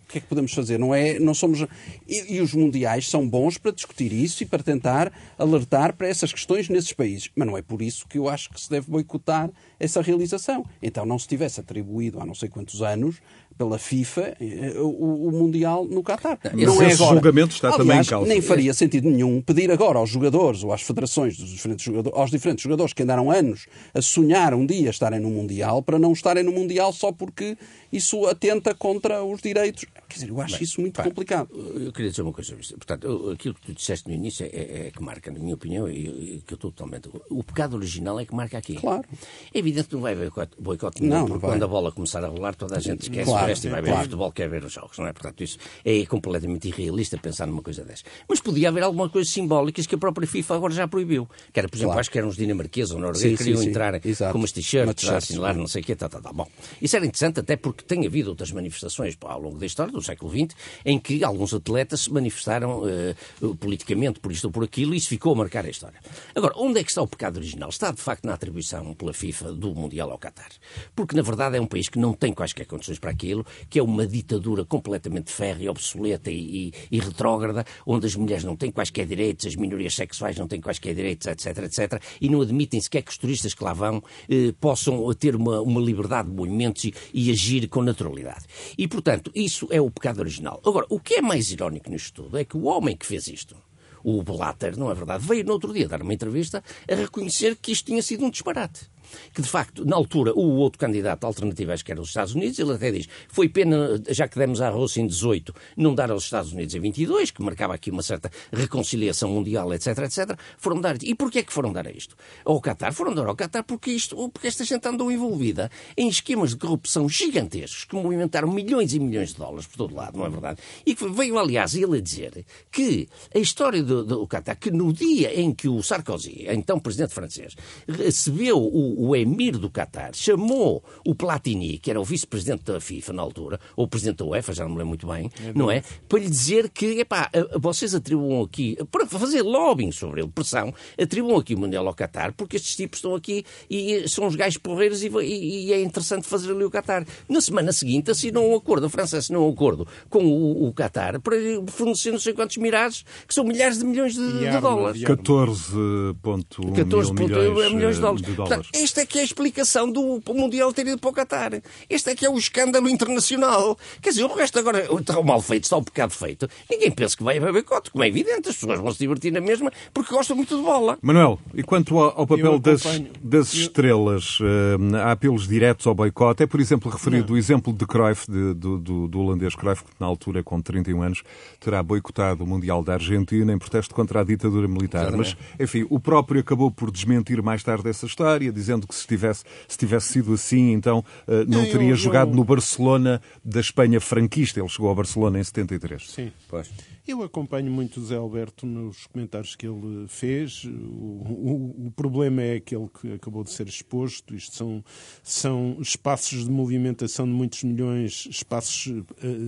o que é que podemos fazer? Não é, não somos e, e, os mundiais são bons para discutir isso e para tentar alertar para essas questões nesses países, mas não é por isso que eu acho que se deve boicotar essa realização. Então não se tivesse atribuído há não sei quantos anos pela FIFA eh, o, o Mundial no Qatar. Não, é agora. julgamento está Aliás, também em causa. Nem faria sentido nenhum pedir agora aos jogadores ou às federações dos diferentes jogadores, aos diferentes jogadores que andaram anos a sonhar um dia estarem no Mundial para não estarem no Mundial só porque isso atenta contra os direitos. Quer dizer, eu acho Bem, isso muito pá, complicado. Eu queria dizer uma coisa sobre isso. Portanto, aquilo que tu disseste no início é, é, é que marca, na minha opinião, e que eu estou totalmente. O pecado original é que marca aqui. Claro. É evidente que não vai haver boicote nenhum, não, não vai. quando a bola começar a rolar, toda a gente esquece claro, o resto e vai ver claro. futebol, quer ver os jogos, não é? Portanto, isso é completamente irrealista pensar numa coisa dessa. Mas podia haver alguma coisa simbólica que a própria FIFA agora já proibiu. Que era, por exemplo, claro. acho que eram os dinamarqueses ou noruegueses que queriam sim, entrar sim. com umas t-shirts, assinalar, não sei o quê, tá, tá, tá. Bom, isso era interessante até porque tem havido outras manifestações ao longo da história do século XX em que alguns atletas se manifestaram uh, politicamente por isto ou por aquilo e isso ficou a marcar a história. Agora, onde é que está o pecado original? Está, de facto, na atribuição pela FIFA do Mundial ao Qatar. Porque, na verdade, é um país que não tem quaisquer condições para aquilo, que é uma ditadura completamente férrea, obsoleta e, e, e retrógrada, onde as mulheres não têm quaisquer direitos, as minorias sexuais não têm quaisquer direitos, etc, etc, e não admitem sequer que os turistas que lá vão eh, possam ter uma, uma liberdade de movimentos e, e agir com naturalidade. E, portanto, isso é o pecado original. Agora, o que é mais irónico nisto tudo é que o homem que fez isto, o Blatter, não é verdade, veio no outro dia dar uma entrevista a reconhecer que isto tinha sido um disparate que de facto, na altura, o outro candidato alternativo, acho que era os Estados Unidos, ele até diz, foi pena, já que demos à Rússia em 18, não dar aos Estados Unidos em 22, que marcava aqui uma certa reconciliação mundial, etc, etc, foram dar. E porquê é que foram dar a isto? Ao Qatar? Foram dar ao Qatar porque, isto, porque esta gente andou envolvida em esquemas de corrupção gigantescos que movimentaram milhões e milhões de dólares por todo lado, não é verdade? E que veio, aliás, ele a dizer que a história do, do Qatar, que no dia em que o Sarkozy, então presidente francês, recebeu o, o emir do Qatar chamou o Platini, que era o vice-presidente da FIFA na altura, ou o presidente da UEFA, já não me lembro muito bem, é não é? Para lhe dizer que, epá, vocês atribuam aqui, para fazer lobbying sobre ele, pressão, atribuam aqui o Mundial ao Qatar, porque estes tipos estão aqui e são os gajos porreiros e, e, e é interessante fazer ali o Qatar. Na semana seguinte assinou um acordo, a França assinou um acordo com o, o Qatar para fornecer não sei quantos mirados, que são milhares de milhões de, de dólares. 14,1 14 milhões, milhões de dólares. De dólares. Portanto, esta é que é a explicação do Mundial ter ido para o Qatar. Este é que é o escândalo internacional. Quer dizer, o resto agora está o mal feito, está o pecado feito. Ninguém pensa que vai haver boicote, como é evidente. As pessoas vão se divertir na mesma porque gostam muito de bola. Manuel, e quanto ao, papel das, das estrelas, uh, há apelos diretos ao boicote? É, por exemplo, referido Não. o exemplo de Cruyff, de, do, do, do holandês Cruyff, que na altura, com 31 anos, terá boicotado o Mundial da Argentina em protesto contra a ditadura militar. Exatamente. Mas, enfim, o próprio acabou por desmentir mais tarde essa história, dizendo que se tivesse, se tivesse sido assim, então eh, não, teria eu, jogado eu... no Barcelona da Espanha franquista. Ele chegou ao Barcelona em 73. Sim, pois. Eu acompanho muito o Zé Alberto nos comentários que ele fez. O, o, o, problema é aquele que acabou de ser exposto. Isto são, são espaços de movimentação de muitos milhões, espaços uh,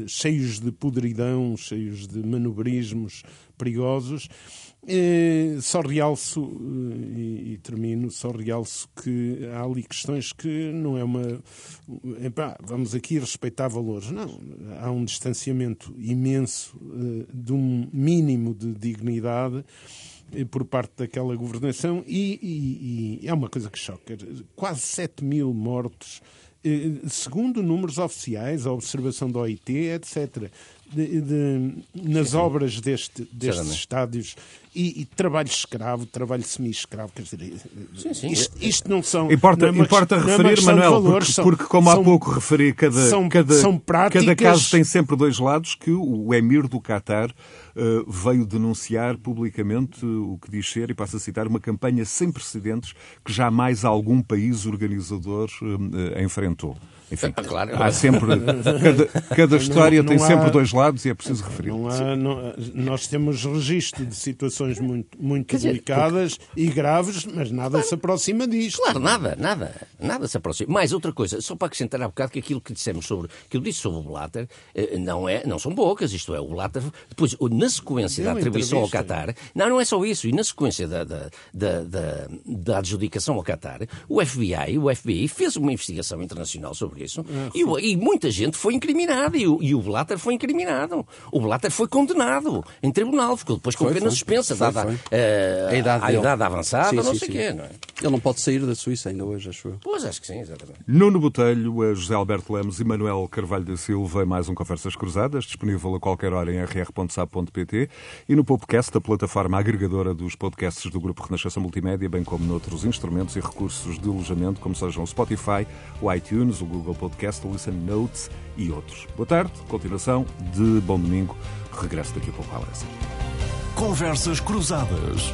cheios de podridão, cheios de manobrismos perigosos. Eh, só realço, eh, e, e, termino, só realço que há ali questões que não é uma. Epá, vamos aqui respeitar valores. Não. Há um distanciamento imenso uh, de um mínimo de dignidade por parte daquela governação e, e, e, é uma coisa que choca. Quase 7 mil mortos, segundo números oficiais, a observação da OIT, etc de, de, nas sim, obras deste, destes estádios e, e, trabalho escravo, trabalho semi-escravo, quer dizer, sim. Isto, isto, não são. Importa, não é importa referir, Manuel, valores, porque, são, porque, como há pouco referi, cada, são, cada, são práticas... cada caso tem sempre dois lados que o emir do Qatar uh, veio denunciar publicamente o que diz ser, e passo a citar, uma campanha sem precedentes que jamais algum país organizador uh, enfrentou. Enfim, claro. há sempre. Cada, cada história não tem há- sempre dois lados e é preciso referir. Não há- não- nós temos registro de situações muito, muito dizer, delicadas e graves, mas nada se aproxima disto. Claro, nada, nada, nada se aproxima. Mais outra coisa, só para acrescentar há bocado que aquilo que dissemos sobre, que eu disse sobre o Blatter, eh, não, é, não são poucas, isto é, o Blatter, depois, na sequência Deu da atribuição ao. Qatar, não, não é só isso, e na sequência da, da, da, da, da adjudicação ao Qatar, o FBI, o FBI fez uma investigação internacional sobre isso e, o- e muita gente foi incriminada e o, e o Blatter foi incriminado. O Blatter foi condenado em tribunal, ficou depois com Foi, pena foi. suspensa, Foi, dada foi. eh, A idade a idade avançada, Sim, não sim, sei o quê, não é? Ele não pode sair da Suíça ainda hoje, acho eu. Pois, acho que sim, exatamente. Nuno Botelho, a José Alberto Lemos e Manuel Carvalho da Silva em mais um Conversas Cruzadas, disponível a qualquer hora em rr.sap.pt e no Popcast, a plataforma agregadora dos podcasts do Grupo Renascença Multimédia, bem como noutros instrumentos e recursos de alojamento, como sejam o Spotify, o iTunes, o Google Podcast, o Listen Notes e outros. Boa tarde, continuação de Bom Domingo. Regresso daqui a pouco à. Conversas Cruzadas.